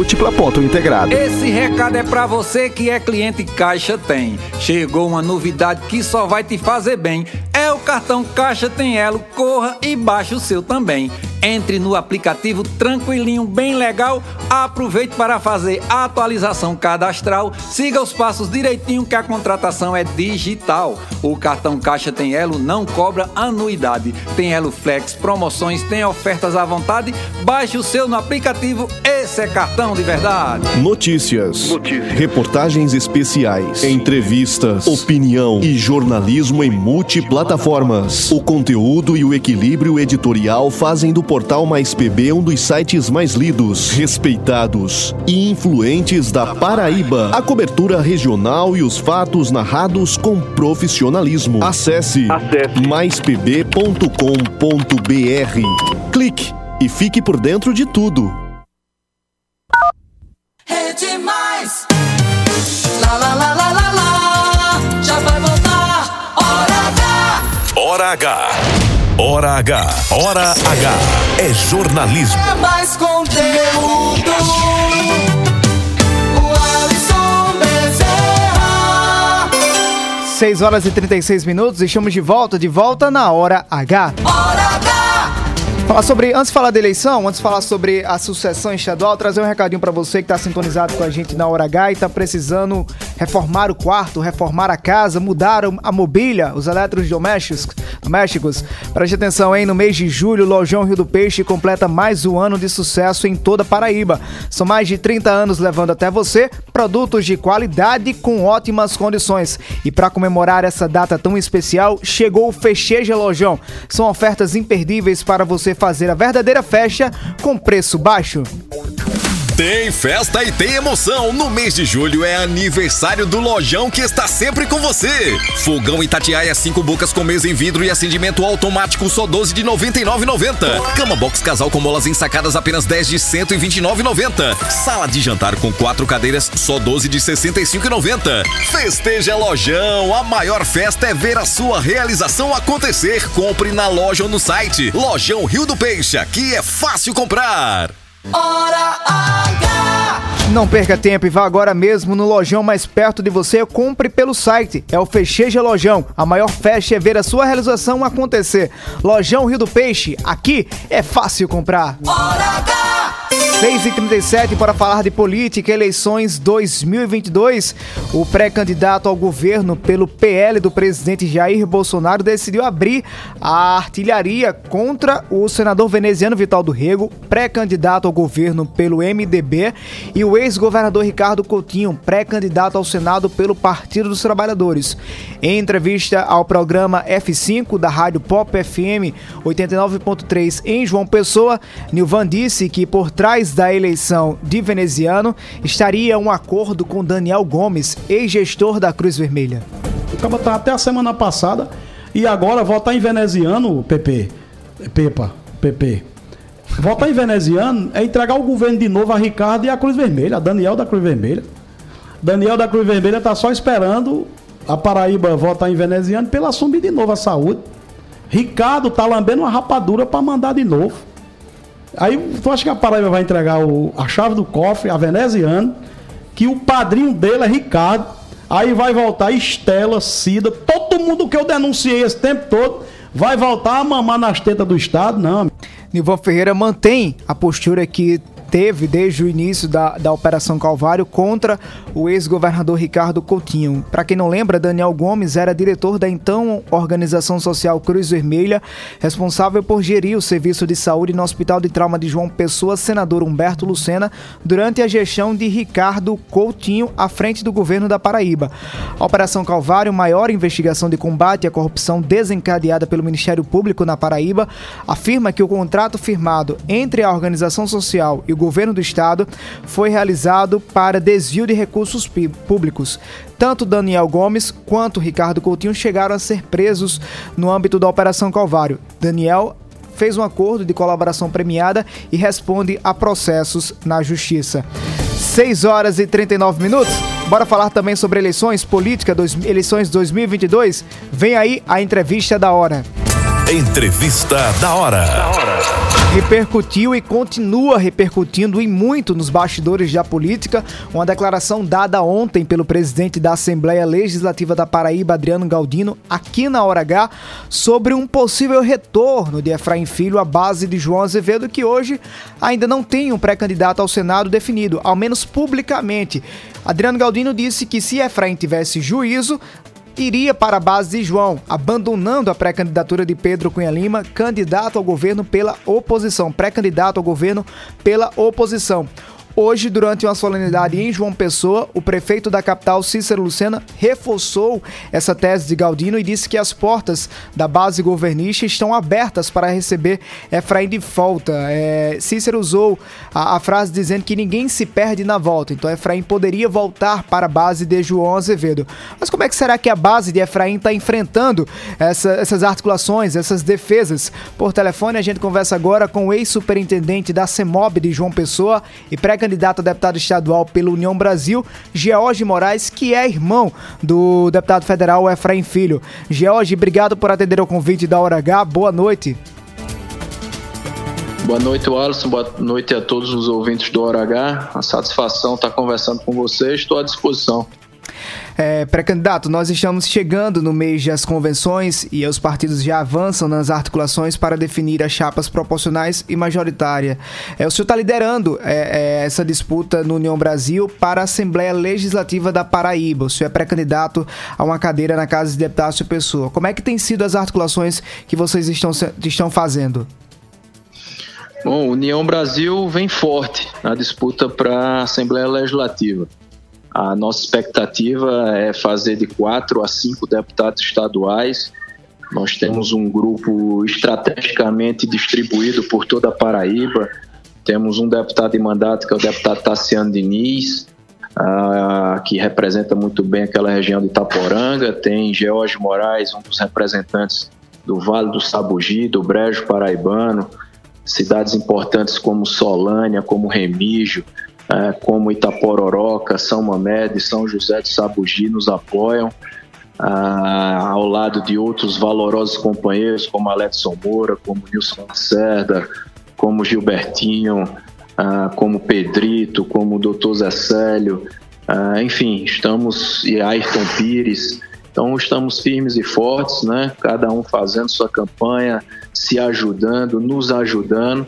Speaker 20: múltipla.integrado.
Speaker 12: Esse recado é pra você que é cliente Caixa Tem. Chegou uma novidade que só vai te fazer bem. É o cartão Caixa Tem Elo. Corra e baixe o seu também. Entre no aplicativo tranquilinho, bem legal. Aproveite para fazer a atualização cadastral. Siga os passos direitinho que a contratação é digital. O cartão Caixa Tem Elo não cobra anuidade. Tem Elo Flex, promoções, tem ofertas à vontade. Baixe o seu no aplicativo. Esse é cartão de verdade.
Speaker 21: Notícias, reportagens especiais, entrevistas, opinião e jornalismo em multiplataformas. O conteúdo e o equilíbrio editorial fazem do portal Mais PB um dos sites mais lidos, respeitados e influentes da Paraíba. A cobertura regional e os fatos narrados com profissionalismo. Acesse, maispb.com.br. Clique e fique por dentro de tudo.
Speaker 2: Rede Mais. Lá, lá, lá, lá, lá, lá. Já vai voltar. Hora H.
Speaker 3: Hora H. Hora H. Hora H. É jornalismo.
Speaker 2: É mais conteúdo. O Alisson Bezerra.
Speaker 1: 6 horas e 36 minutos, estamos de volta, de volta na Hora H.
Speaker 2: Hora H.
Speaker 1: Falar sobre, antes de falar da eleição, antes de falar sobre a sucessão estadual, trazer um recadinho pra você que tá sintonizado com a gente na Hora H e tá precisando reformar o quarto, reformar a casa, mudar a mobília, os eletrodomésticos. Domésticos. Preste atenção, hein? No mês de julho, o Lojão Rio do Peixe completa mais um ano de sucesso em toda Paraíba. São mais de 30 anos levando até você produtos de qualidade com ótimas condições. E para comemorar essa data tão especial, chegou o Fecheja Lojão. São ofertas imperdíveis para você fazer a verdadeira festa com preço baixo.
Speaker 22: Tem festa e tem emoção. No mês de julho é aniversário do Lojão que está sempre com você. Fogão Itatiaia 5 bocas com mesa em vidro e acendimento automático só 12 de 99,90. Cama box casal com molas ensacadas apenas 10 de 129,90. Sala de jantar com quatro cadeiras só 12 de 65,90. Festeja Lojão. A maior festa é ver a sua realização acontecer. Compre na loja ou no site. Lojão Rio do Peixe. Aqui é fácil comprar.
Speaker 2: Hora H.
Speaker 1: Não perca tempo e vá agora mesmo no lojão mais perto de você. Compre pelo site. É o Fecheja Lojão. A maior festa é ver a sua realização acontecer. Lojão Rio do Peixe. Aqui é fácil comprar.
Speaker 2: Hora H.
Speaker 1: 6 e 37 para falar de política, eleições 2022. O pré-candidato ao governo pelo PL do presidente Jair Bolsonaro decidiu abrir a artilharia contra o senador veneziano Vital do Rego, pré-candidato ao governo pelo MDB, e o ex-governador Ricardo Coutinho, pré-candidato ao Senado pelo Partido dos Trabalhadores. Em entrevista ao programa F5 da Rádio Pop FM 89.3 em João Pessoa, Nilvan disse que por trás da eleição de veneziano estaria um acordo com Daniel Gomes, ex-gestor da Cruz Vermelha.
Speaker 6: O cara tá até a semana passada e agora votar em veneziano, PP. Pepa, PP. Votar em veneziano é entregar o governo de novo a Ricardo e a Cruz Vermelha, a Daniel da Cruz Vermelha. Daniel da Cruz Vermelha tá só esperando a Paraíba votar em veneziano pela assumir de novo a saúde. Ricardo tá lambendo uma rapadura para mandar de novo. Aí tu acha que a Paraíba vai entregar o- a chave do cofre a veneziano, que o padrinho dele é Ricardo. Aí vai voltar Estela, Cida, todo mundo que eu denunciei esse tempo todo vai voltar a mamar nas tetas do Estado, não.
Speaker 1: Nilvan Ferreira mantém a postura que teve desde o início da, da Operação Calvário contra o ex-governador Ricardo Coutinho. Para quem não lembra, Daniel Gomes era diretor da então Organização Social Cruz Vermelha, responsável por gerir o serviço de saúde no Hospital de Trauma de João Pessoa, senador Humberto Lucena, durante a gestão de Ricardo Coutinho à frente do governo da Paraíba. A Operação Calvário, maior investigação de combate à corrupção desencadeada pelo Ministério Público na Paraíba, afirma que o contrato firmado entre a organização social e o governo do estado foi realizado para desvio de recursos públicos. Tanto Daniel Gomes quanto Ricardo Coutinho chegaram a ser presos no âmbito da Operação Calvário. Daniel fez um acordo de colaboração premiada e responde a processos na justiça. 6 horas e 39 minutos. Bora falar também sobre eleições políticas, dois, eleições 2022? Vem aí a entrevista da hora.
Speaker 3: Entrevista da hora. Da hora.
Speaker 1: Repercutiu e continua repercutindo em muito nos bastidores da política uma declaração dada ontem pelo presidente da Assembleia Legislativa da Paraíba, Adriano Galdino, aqui na Hora H, sobre um possível retorno de Efraim Filho à base de João Azevedo, que hoje ainda não tem um pré-candidato ao Senado definido, ao menos publicamente. Adriano Galdino disse que se Efraim tivesse juízo, iria para a base de João, abandonando a pré-candidatura de Pedro Cunha Lima, candidato ao governo pela oposição, pré-candidato ao governo pela oposição. Hoje, durante uma solenidade em João Pessoa, o prefeito da capital, Cícero Lucena, reforçou essa tese de Galdino e disse que as portas da base governista estão abertas para receber Efraim de volta. É, Cícero usou a, a, frase dizendo que ninguém se perde na volta, então Efraim poderia voltar para a base de João Azevedo. Mas como é que será que a base de Efraim está enfrentando essa, essas articulações, essas defesas? Por telefone, a gente conversa agora com o ex-superintendente da CEMOB de João Pessoa e pré candidato a deputado estadual pela União Brasil, George Moraes, que é irmão do deputado federal Efraim Filho. George, obrigado por atender ao convite da Hora H. Boa noite.
Speaker 5: Boa noite, Alisson. Boa noite a todos os ouvintes do Hora H. A satisfação estar conversando com vocês. Estou à disposição.
Speaker 1: É, Pré-candidato, nós estamos chegando no mês das convenções e os partidos já avançam nas articulações para definir as chapas proporcionais e majoritária. É, o senhor está liderando é, é, essa disputa no União Brasil para a Assembleia Legislativa da Paraíba. O senhor é pré-candidato a uma cadeira na Casa de Deputados de Pessoa. Como é que tem sido as articulações que vocês estão, estão fazendo?
Speaker 5: Bom, União Brasil vem forte na disputa para a Assembleia Legislativa. A nossa expectativa é fazer de quatro a cinco deputados estaduais. Nós temos um grupo estrategicamente distribuído por toda a Paraíba. Temos um deputado de mandato, que é o deputado Tassiano Diniz, uh, que representa muito bem aquela região de Itaporanga. Tem George Moraes, um dos representantes do Vale do Sabugi, do Brejo Paraibano. Cidades importantes como Solânia, como Remígio, é, como Itapororoca, São Mamede, São José de Sabugi nos apoiam, ah, ao lado de outros valorosos companheiros como Aletson Moura, como Nilson Lacerda, como Gilbertinho, ah, como Pedrito, como Dr. Zé Célio, ah, enfim, estamos, e Ayrton Pires, então estamos firmes e fortes, né? cada um fazendo sua campanha, se ajudando, nos ajudando,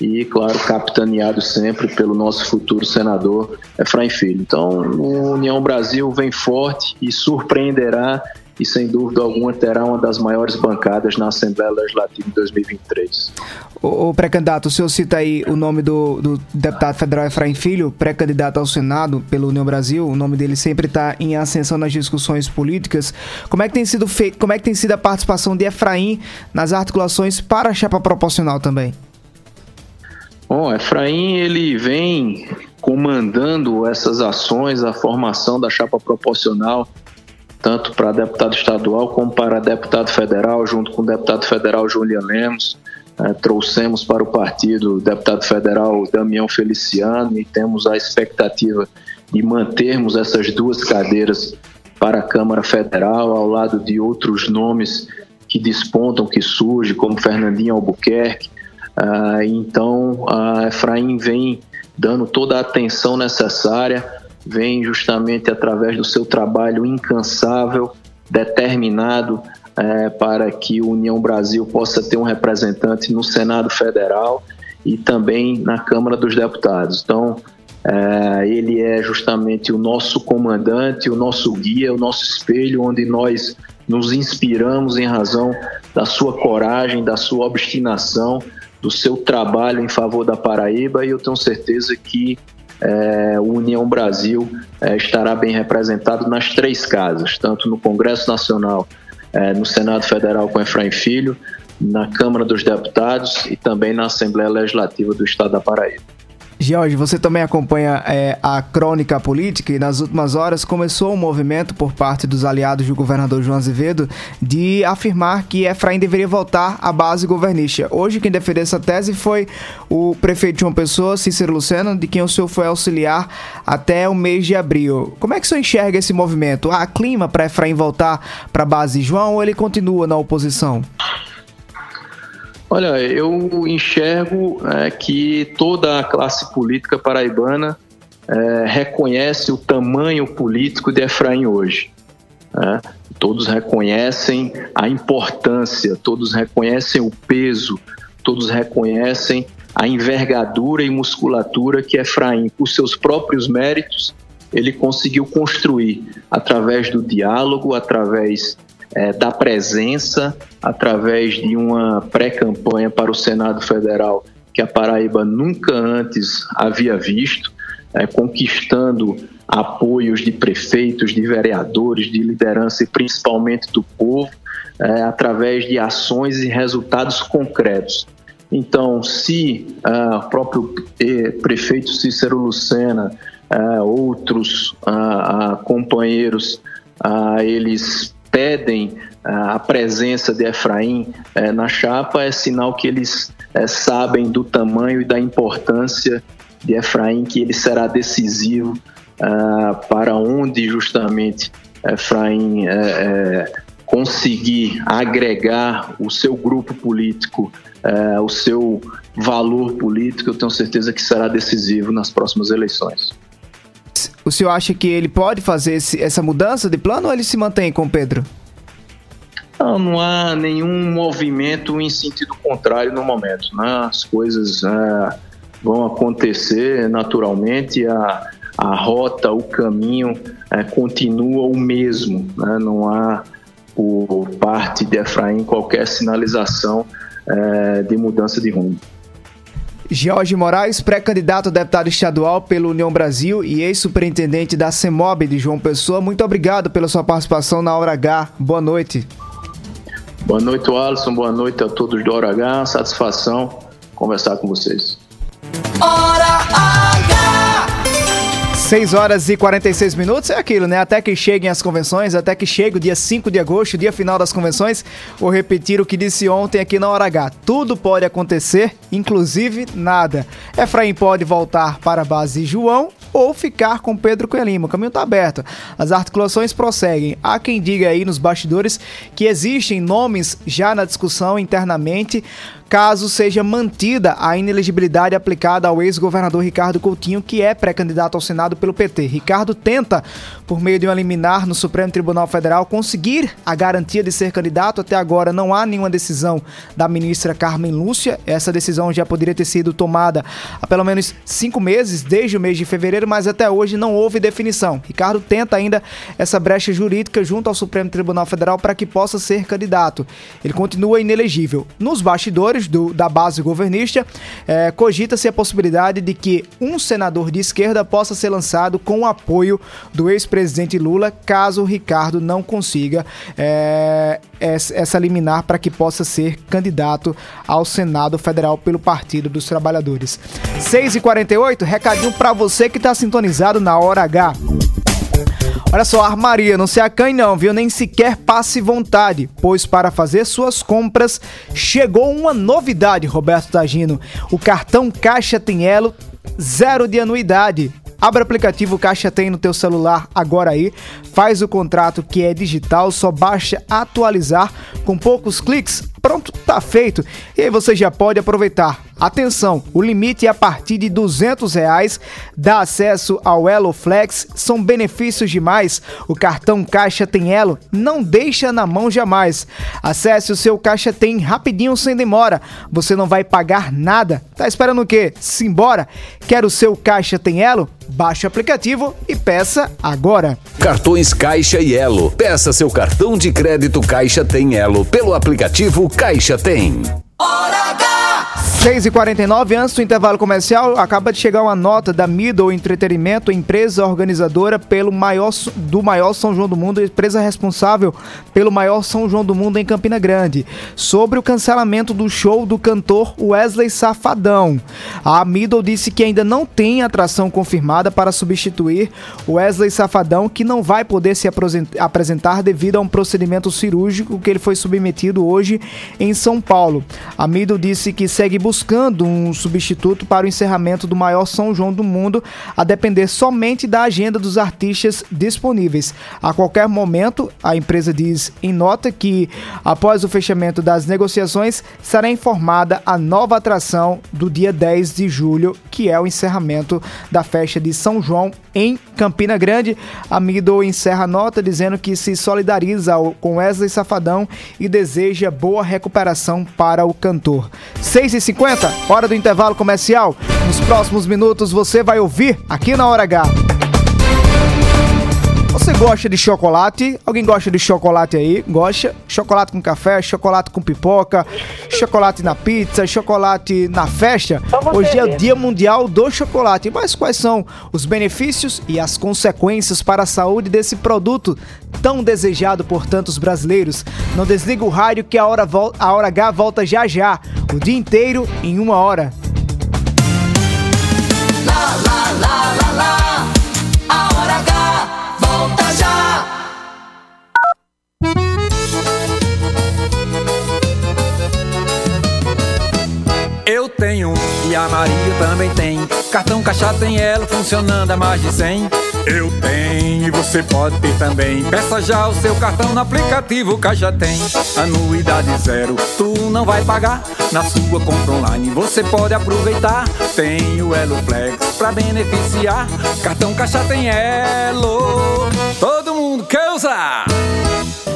Speaker 5: e, claro, capitaneado sempre pelo nosso futuro senador Efraim Filho. Então, o União Brasil vem forte e surpreenderá e, sem dúvida alguma, terá uma das maiores bancadas na Assembleia Legislativa em 2023.
Speaker 1: O, pré-candidato, o senhor cita aí o nome do, do deputado federal Efraim Filho, pré-candidato ao Senado pelo União Brasil, o nome dele sempre está em ascensão nas discussões políticas. Como é que tem sido feito, como é que tem sido a participação de Efraim nas articulações para a chapa proporcional também?
Speaker 5: Bom, Efraim ele vem comandando essas ações, a formação da chapa proporcional, tanto para deputado estadual como para deputado federal, junto com o deputado federal Julian Lemos. É, trouxemos para o partido o deputado federal Damião Feliciano e temos a expectativa de mantermos essas duas cadeiras para a Câmara Federal, ao lado de outros nomes que despontam, que surgem, como Fernandinho Albuquerque, ah, então, a Efraim vem dando toda a atenção necessária, vem justamente através do seu trabalho incansável, determinado é, para que o União Brasil possa ter um representante no Senado Federal e também na Câmara dos Deputados. Então, é, ele é justamente o nosso comandante, o nosso guia, o nosso espelho, onde nós nos inspiramos em razão da sua coragem, da sua obstinação do seu trabalho em favor da Paraíba e eu tenho certeza que é, o União Brasil é, estará bem representado nas três casas, tanto no Congresso Nacional, é, no Senado Federal com Efraim Filho, na Câmara dos Deputados e também na Assembleia Legislativa do Estado da Paraíba.
Speaker 1: George, você também acompanha é, a crônica política e nas últimas horas começou um movimento por parte dos aliados do governador João Azevedo de afirmar que Efraim deveria voltar à base governista. Hoje quem defendeu essa tese foi o prefeito João Pessoa, Cícero Luceno, de quem o senhor foi auxiliar até o mês de abril. Como é que o senhor enxerga esse movimento? Há clima para Efraim voltar para a base João ou ele continua na oposição?
Speaker 5: Olha, eu enxergo é, que toda a classe política paraibana é, reconhece o tamanho político de Efraim hoje. Né? Todos reconhecem a importância, todos reconhecem o peso, todos reconhecem a envergadura e musculatura que Efraim, por seus próprios méritos, ele conseguiu construir através do diálogo, através é, da presença através de uma pré-campanha para o Senado Federal que a Paraíba nunca antes havia visto, é, conquistando apoios de prefeitos, de vereadores, de liderança e principalmente do povo, é, através de ações e resultados concretos. Então, se o uh, próprio eh, prefeito Cícero Lucena, uh, outros uh, companheiros, eles pedem ah, a presença de Efraim eh, na chapa, é sinal que eles eh, sabem do tamanho e da importância de Efraim, que ele será decisivo ah, para onde justamente Efraim eh, conseguir agregar o seu grupo político, o seu valor político, eu tenho certeza que será decisivo nas próximas eleições.
Speaker 1: O senhor acha que ele pode fazer esse, essa mudança de plano ou ele se mantém com o Pedro?
Speaker 5: Não, não há nenhum movimento em sentido contrário no momento. Né? As coisas é, vão acontecer naturalmente, a, a rota, o caminho é, continua o mesmo. Né? Não há, por parte de Efraim, qualquer sinalização é, de mudança de rumo.
Speaker 1: Jorge Moraes, pré-candidato a deputado estadual pela União Brasil e ex-superintendente da CEMOB de João Pessoa, muito obrigado pela sua participação na Hora H. Boa noite.
Speaker 5: Boa noite, Alisson. Boa noite a todos do Hora H. Satisfação conversar com vocês.
Speaker 2: Hora H!
Speaker 1: 6 horas e 46 minutos é aquilo, né? Até que cheguem as convenções, até que chegue o dia 5 de agosto, dia final das convenções. Vou repetir o que disse ontem aqui na Hora H. Tudo pode acontecer, inclusive nada. Efraim pode voltar para a base João ou ficar com Pedro Coelho O caminho está aberto. As articulações prosseguem. Há quem diga aí nos bastidores que existem nomes já na discussão internamente caso seja mantida a inelegibilidade aplicada ao ex-governador Ricardo Coutinho, que é pré-candidato ao Senado pelo PT. Ricardo tenta, por meio de um liminar no Supremo Tribunal Federal, conseguir a garantia de ser candidato. Até agora não há nenhuma decisão da ministra Carmen Lúcia. Essa decisão já poderia ter sido tomada há pelo menos cinco meses, desde o mês de fevereiro, mas até hoje não houve definição. Ricardo tenta ainda essa brecha jurídica junto ao Supremo Tribunal Federal para que possa ser candidato. Ele continua inelegível. Nos bastidores, do, da base governista, é, cogita-se a possibilidade de que um senador de esquerda possa ser lançado com o apoio do ex-presidente Lula, caso Ricardo não consiga é, essa liminar para que possa ser candidato ao Senado Federal pelo Partido dos Trabalhadores. 6h48, recadinho para você que está sintonizado na hora H. Olha só, armaria, não se acanhe não, viu? Nem sequer passe vontade, pois para fazer suas compras chegou uma novidade, Roberto Tagino. O cartão Caixa tem elo zero de anuidade. Abre o aplicativo Caixa Tem no teu celular agora aí, faz o contrato que é digital, só basta atualizar com poucos cliques, pronto, tá feito. E aí você já pode aproveitar Atenção, o limite é a partir de 200 reais, dá acesso ao Elo Flex, são benefícios demais. O cartão Caixa Tem Elo não deixa na mão jamais. Acesse o seu Caixa Tem rapidinho, sem demora. Você não vai pagar nada. Tá esperando o quê? Simbora! Quer o seu Caixa Tem Elo? Baixe o aplicativo e peça agora.
Speaker 21: Cartões Caixa e Elo. Peça seu cartão de crédito Caixa Tem Elo pelo aplicativo Caixa Tem.
Speaker 2: Hora H!
Speaker 1: 6 e 49 antes do intervalo comercial, acaba de chegar uma nota da Middle Entretenimento, empresa organizadora pelo maior, do maior São João do Mundo, empresa responsável pelo maior São João do Mundo em Campina Grande, sobre o cancelamento do show do cantor Wesley Safadão. A Middle disse que ainda não tem atração confirmada para substituir Wesley Safadão, que não vai poder se apresentar devido a um procedimento cirúrgico que ele foi submetido hoje em São Paulo. A Middle disse que segue buscando um substituto para o encerramento do maior São João do mundo, a depender somente da agenda dos artistas disponíveis. A qualquer momento, a empresa diz em nota que, após o fechamento das negociações, será informada a nova atração do dia 10 de julho, que é o encerramento da festa de São João em Campina Grande. A Mido encerra a nota dizendo que se solidariza com Wesley Safadão e deseja boa recuperação para o cantor. 6h50 50, hora do intervalo comercial. Nos próximos minutos você vai ouvir aqui na Hora H. Gosta de chocolate? Alguém gosta de chocolate aí? Gosta? Chocolate com café, chocolate com pipoca, chocolate na pizza, chocolate na festa? Hoje é o Dia Mundial do Chocolate. Mas quais são os benefícios e as consequências para a saúde desse produto tão desejado por tantos brasileiros? Não desliga o rádio que a hora, a hora H volta já já. O dia inteiro em uma hora.
Speaker 12: Tenho e a Maria também tem. Cartão Caixa tem ela funcionando a mais de 100. Eu tenho e você pode ter também. Peça já o seu cartão no aplicativo Caixa Tem. Anuidade zero, tu não vai pagar. Na sua compra online você pode aproveitar. Tem o Elo Flex pra beneficiar. Cartão Caixa tem Elo. Todo mundo quer usar.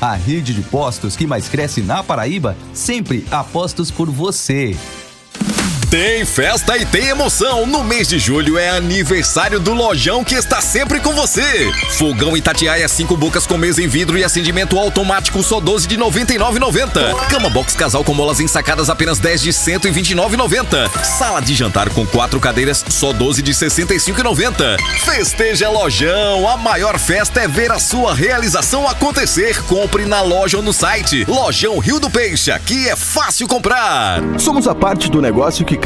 Speaker 7: A rede de postos que mais cresce na Paraíba, sempre apostos por você.
Speaker 22: Tem festa e tem emoção. No mês de julho é aniversário do Lojão que está sempre com você. Fogão Itatiaia 5 bocas com mesa em vidro e acendimento automático só 12 de 99,90. Cama box casal com molas ensacadas apenas 10 de 129,90. Sala de jantar com quatro cadeiras só 12 de 65,90. Festeja Lojão. A maior festa é ver a sua realização acontecer. Compre na loja ou no site. Lojão Rio do Peixe. Aqui é fácil comprar.
Speaker 20: Somos a parte do negócio que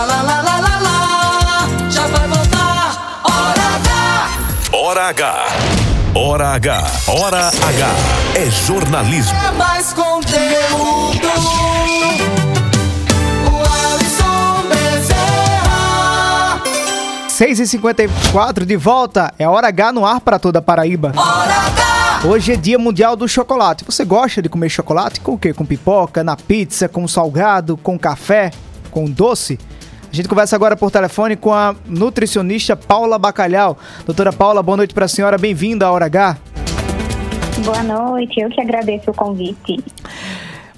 Speaker 2: Lá, lá, lá, lá, lá, lá. Já vai voltar. Hora H.
Speaker 3: Hora H. Hora H. Hora H. É jornalismo.
Speaker 2: É mais conteúdo. O Alisson Bezerra.
Speaker 1: 6h54 de volta, é hora H no ar para toda a Paraíba. Hoje é dia mundial do chocolate. Você gosta de comer chocolate com o quê? Com pipoca, na pizza, com salgado, com café, com doce? A gente conversa agora por telefone com a nutricionista Paula Bacalhau. Doutora Paula, boa noite para a senhora, bem-vinda à Hora H.
Speaker 23: Boa noite, eu que agradeço o convite.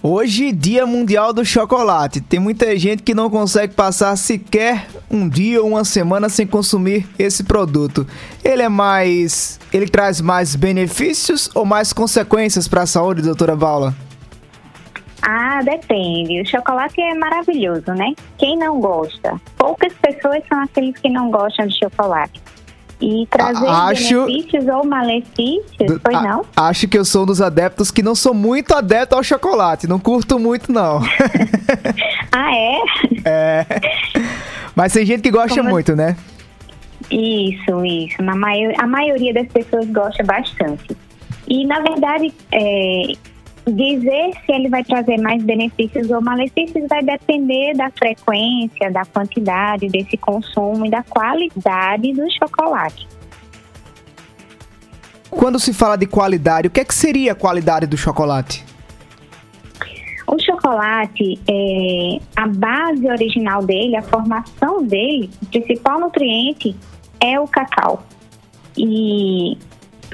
Speaker 1: Hoje, Dia Mundial do Chocolate. Tem muita gente que não consegue passar sequer um dia ou uma semana sem consumir esse produto. Ele é mais. Ele traz mais benefícios ou mais consequências para a saúde, doutora Paula?
Speaker 23: Ah, depende. O chocolate é maravilhoso, né? Quem não gosta? Poucas pessoas são aqueles que não gostam de chocolate. E trazer
Speaker 1: Acho-
Speaker 23: benefícios ou malefícios, foi não?
Speaker 1: Acho que eu sou um dos adeptos que não sou muito adepto ao chocolate. Não curto muito, não. [laughs]
Speaker 23: Ah, é?
Speaker 1: é. Mas tem gente que gosta
Speaker 23: Como-
Speaker 1: muito, né?
Speaker 23: Isso, isso. Na maio- a maioria das pessoas gosta bastante. E, na verdade, é, dizer se ele vai trazer mais benefícios ou malefícios vai depender da frequência, da quantidade desse consumo e da qualidade do chocolate.
Speaker 1: Quando se fala de qualidade, o que é que seria a qualidade do chocolate?
Speaker 23: O chocolate, é, a base original dele, a formação dele, o principal nutriente é o cacau. E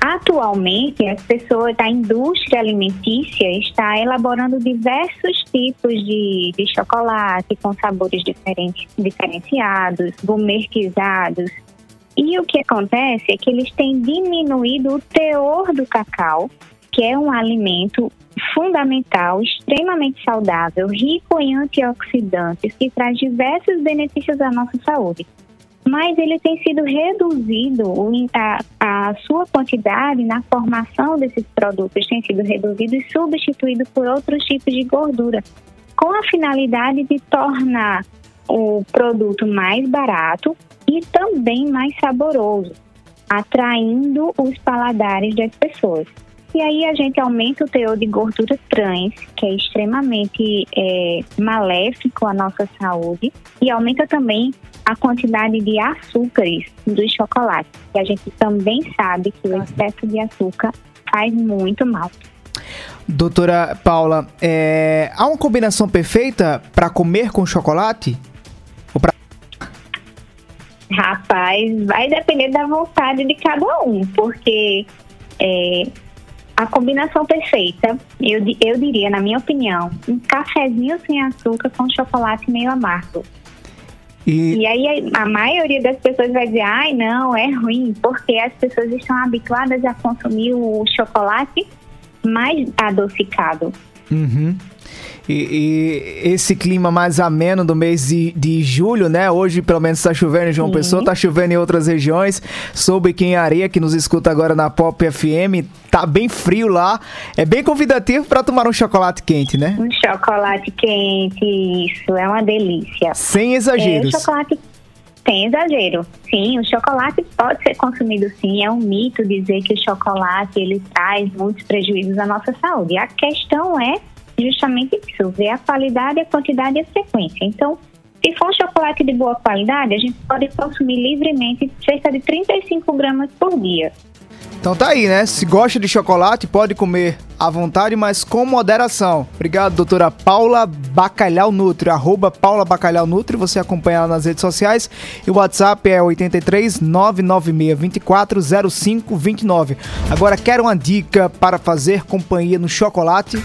Speaker 23: atualmente as pessoas da indústria alimentícia está elaborando diversos tipos de, de chocolate com sabores diferentes, diferenciados, gourmetizados. E o que acontece é que eles têm diminuído o teor do cacau, que é um alimento fundamental, extremamente saudável, rico em antioxidantes, que traz diversos benefícios à nossa saúde. Mas ele tem sido reduzido, a, a sua quantidade na formação desses produtos tem sido reduzido e substituído por outros tipos de gordura, com a finalidade de tornar o produto mais barato e também mais saboroso, atraindo os paladares das pessoas. E aí a gente aumenta o teor de gordura trans, que é extremamente é, maléfico à nossa saúde, e aumenta também a quantidade de açúcares do chocolate. E a gente também sabe que o excesso de açúcar faz muito mal.
Speaker 1: Doutora Paula, é, há uma combinação perfeita para comer com chocolate? Ou pra...
Speaker 23: Rapaz, vai depender da vontade de cada um, porque é, a combinação perfeita, eu, eu diria, na minha opinião, um cafezinho sem açúcar com chocolate meio amargo.
Speaker 1: E,
Speaker 23: E aí a, a maioria das pessoas vai dizer, ai não, é ruim, porque as pessoas estão habituadas a consumir o chocolate mais adocicado.
Speaker 1: Uhum. E, e esse clima mais ameno do mês de, de julho, né? Hoje, pelo menos, está chovendo em João
Speaker 23: Sim.
Speaker 1: Pessoa, tá chovendo em outras regiões. Soube que em Areia, que nos escuta agora na Pop FM, tá bem frio lá. É bem convidativo para tomar um chocolate quente, né?
Speaker 23: Um chocolate quente, isso, é uma delícia.
Speaker 1: Sem exageros.
Speaker 23: É, chocolate tem exagero. Sim, o chocolate pode ser consumido sim. É um mito dizer que o chocolate ele traz muitos prejuízos à nossa saúde. A questão é justamente isso, ver a qualidade, a quantidade e a frequência. Então, se for um chocolate de boa qualidade, a gente pode consumir livremente cerca de 35 gramas por dia.
Speaker 1: Então tá aí, né? Se gosta de chocolate, pode comer à vontade, mas com moderação. Obrigado, doutora Paula Bacalhau Nutri, arroba Paula Bacalhau Nutri, você acompanha ela nas redes sociais. E o WhatsApp é 83 996 24 05 29. Agora, quer uma dica para fazer companhia no chocolate?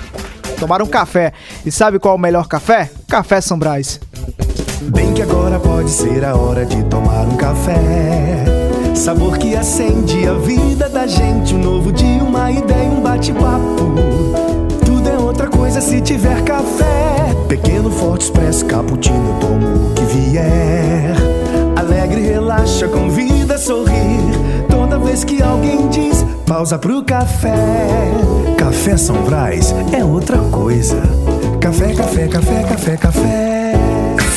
Speaker 1: Tomar um café. E sabe qual é o melhor café? Café São Brás.
Speaker 24: Bem que agora pode ser a hora de tomar um café. Sabor que acende a vida da gente. Um novo dia, uma ideia, um bate-papo. Tudo é outra coisa se tiver café. Pequeno, forte, expresso, cappuccino, tomo o que vier. Alegre, relaxa, convida a sorrir. Toda vez que alguém diz pausa pro café. Café São Brás é outra coisa. Café, café, café, café, café.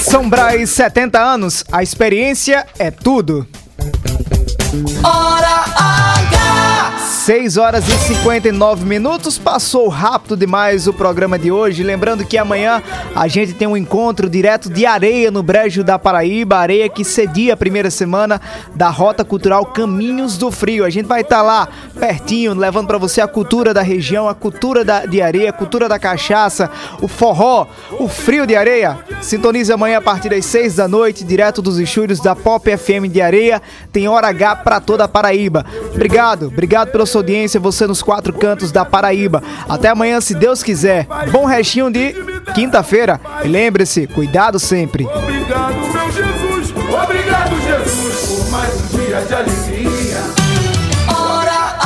Speaker 1: São Brás, 70 anos, a experiência é tudo.
Speaker 2: Hora H!
Speaker 1: 6 horas e 59 minutos, passou rápido demais o programa de hoje. Lembrando que amanhã a gente tem um encontro direto de areia no Brejo da Paraíba, areia que cedia a primeira semana da Rota Cultural Caminhos do Frio. A gente vai estar lá pertinho, levando para você a cultura da região, a cultura da, de areia, a cultura da cachaça, o forró, o frio de areia. Sintonize amanhã a partir das 6 da noite, direto dos estúdios da Pop FM de Areia. Tem hora H para toda a Paraíba. Obrigado, obrigado pela sua audiência, você nos quatro cantos da Paraíba. Até amanhã, se Deus quiser. Bom restinho de quinta-feira. E lembre-se, cuidado sempre.
Speaker 25: Obrigado, meu Jesus. Obrigado, Jesus, por mais um dia de alegria.
Speaker 2: Hora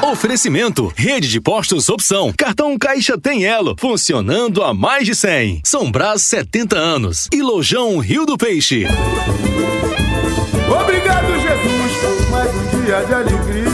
Speaker 2: H.
Speaker 3: Oferecimento: Rede de Postos Opção. Cartão Caixa tem Elo, funcionando há mais de 100. São Brás 70 anos. E Lojão Rio do Peixe.
Speaker 25: Obrigado, Jesus, por mais um dia de alegria.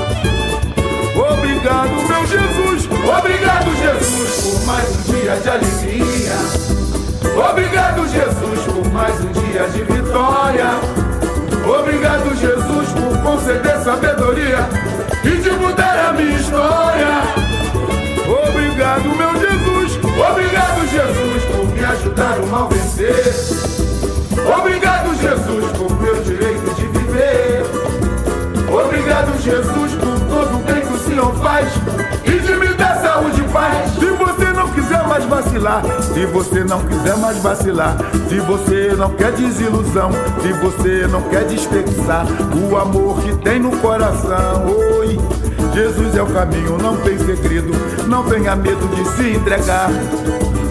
Speaker 25: Obrigado, meu Jesus. Obrigado, Jesus, por mais um dia de alegria. Obrigado, Jesus, por mais um dia de vitória. Obrigado, Jesus, por conceder sabedoria e de mudar a minha história. Obrigado, meu Jesus. Obrigado, Jesus, por me ajudar o mal vencer. Obrigado, Jesus, por meu direito de viver. Obrigado, Jesus, por todo o bem que o Senhor faz e de me dar saúde e paz. Se você não quiser mais vacilar, se você não quiser mais vacilar, se você não quer desilusão, se você não quer desperdiçar o amor que tem no coração, oi. Jesus é o caminho, não tem segredo, não tenha medo de se entregar.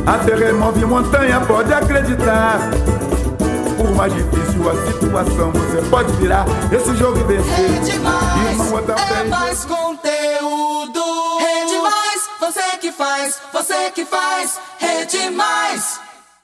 Speaker 25: Até remove montanha, pode acreditar. Por mais difícil a situação, você pode virar esse jogo e vencer.
Speaker 2: É demais,
Speaker 25: Irmão,
Speaker 2: é mais conteúdo. Você que faz, você que faz, é demais.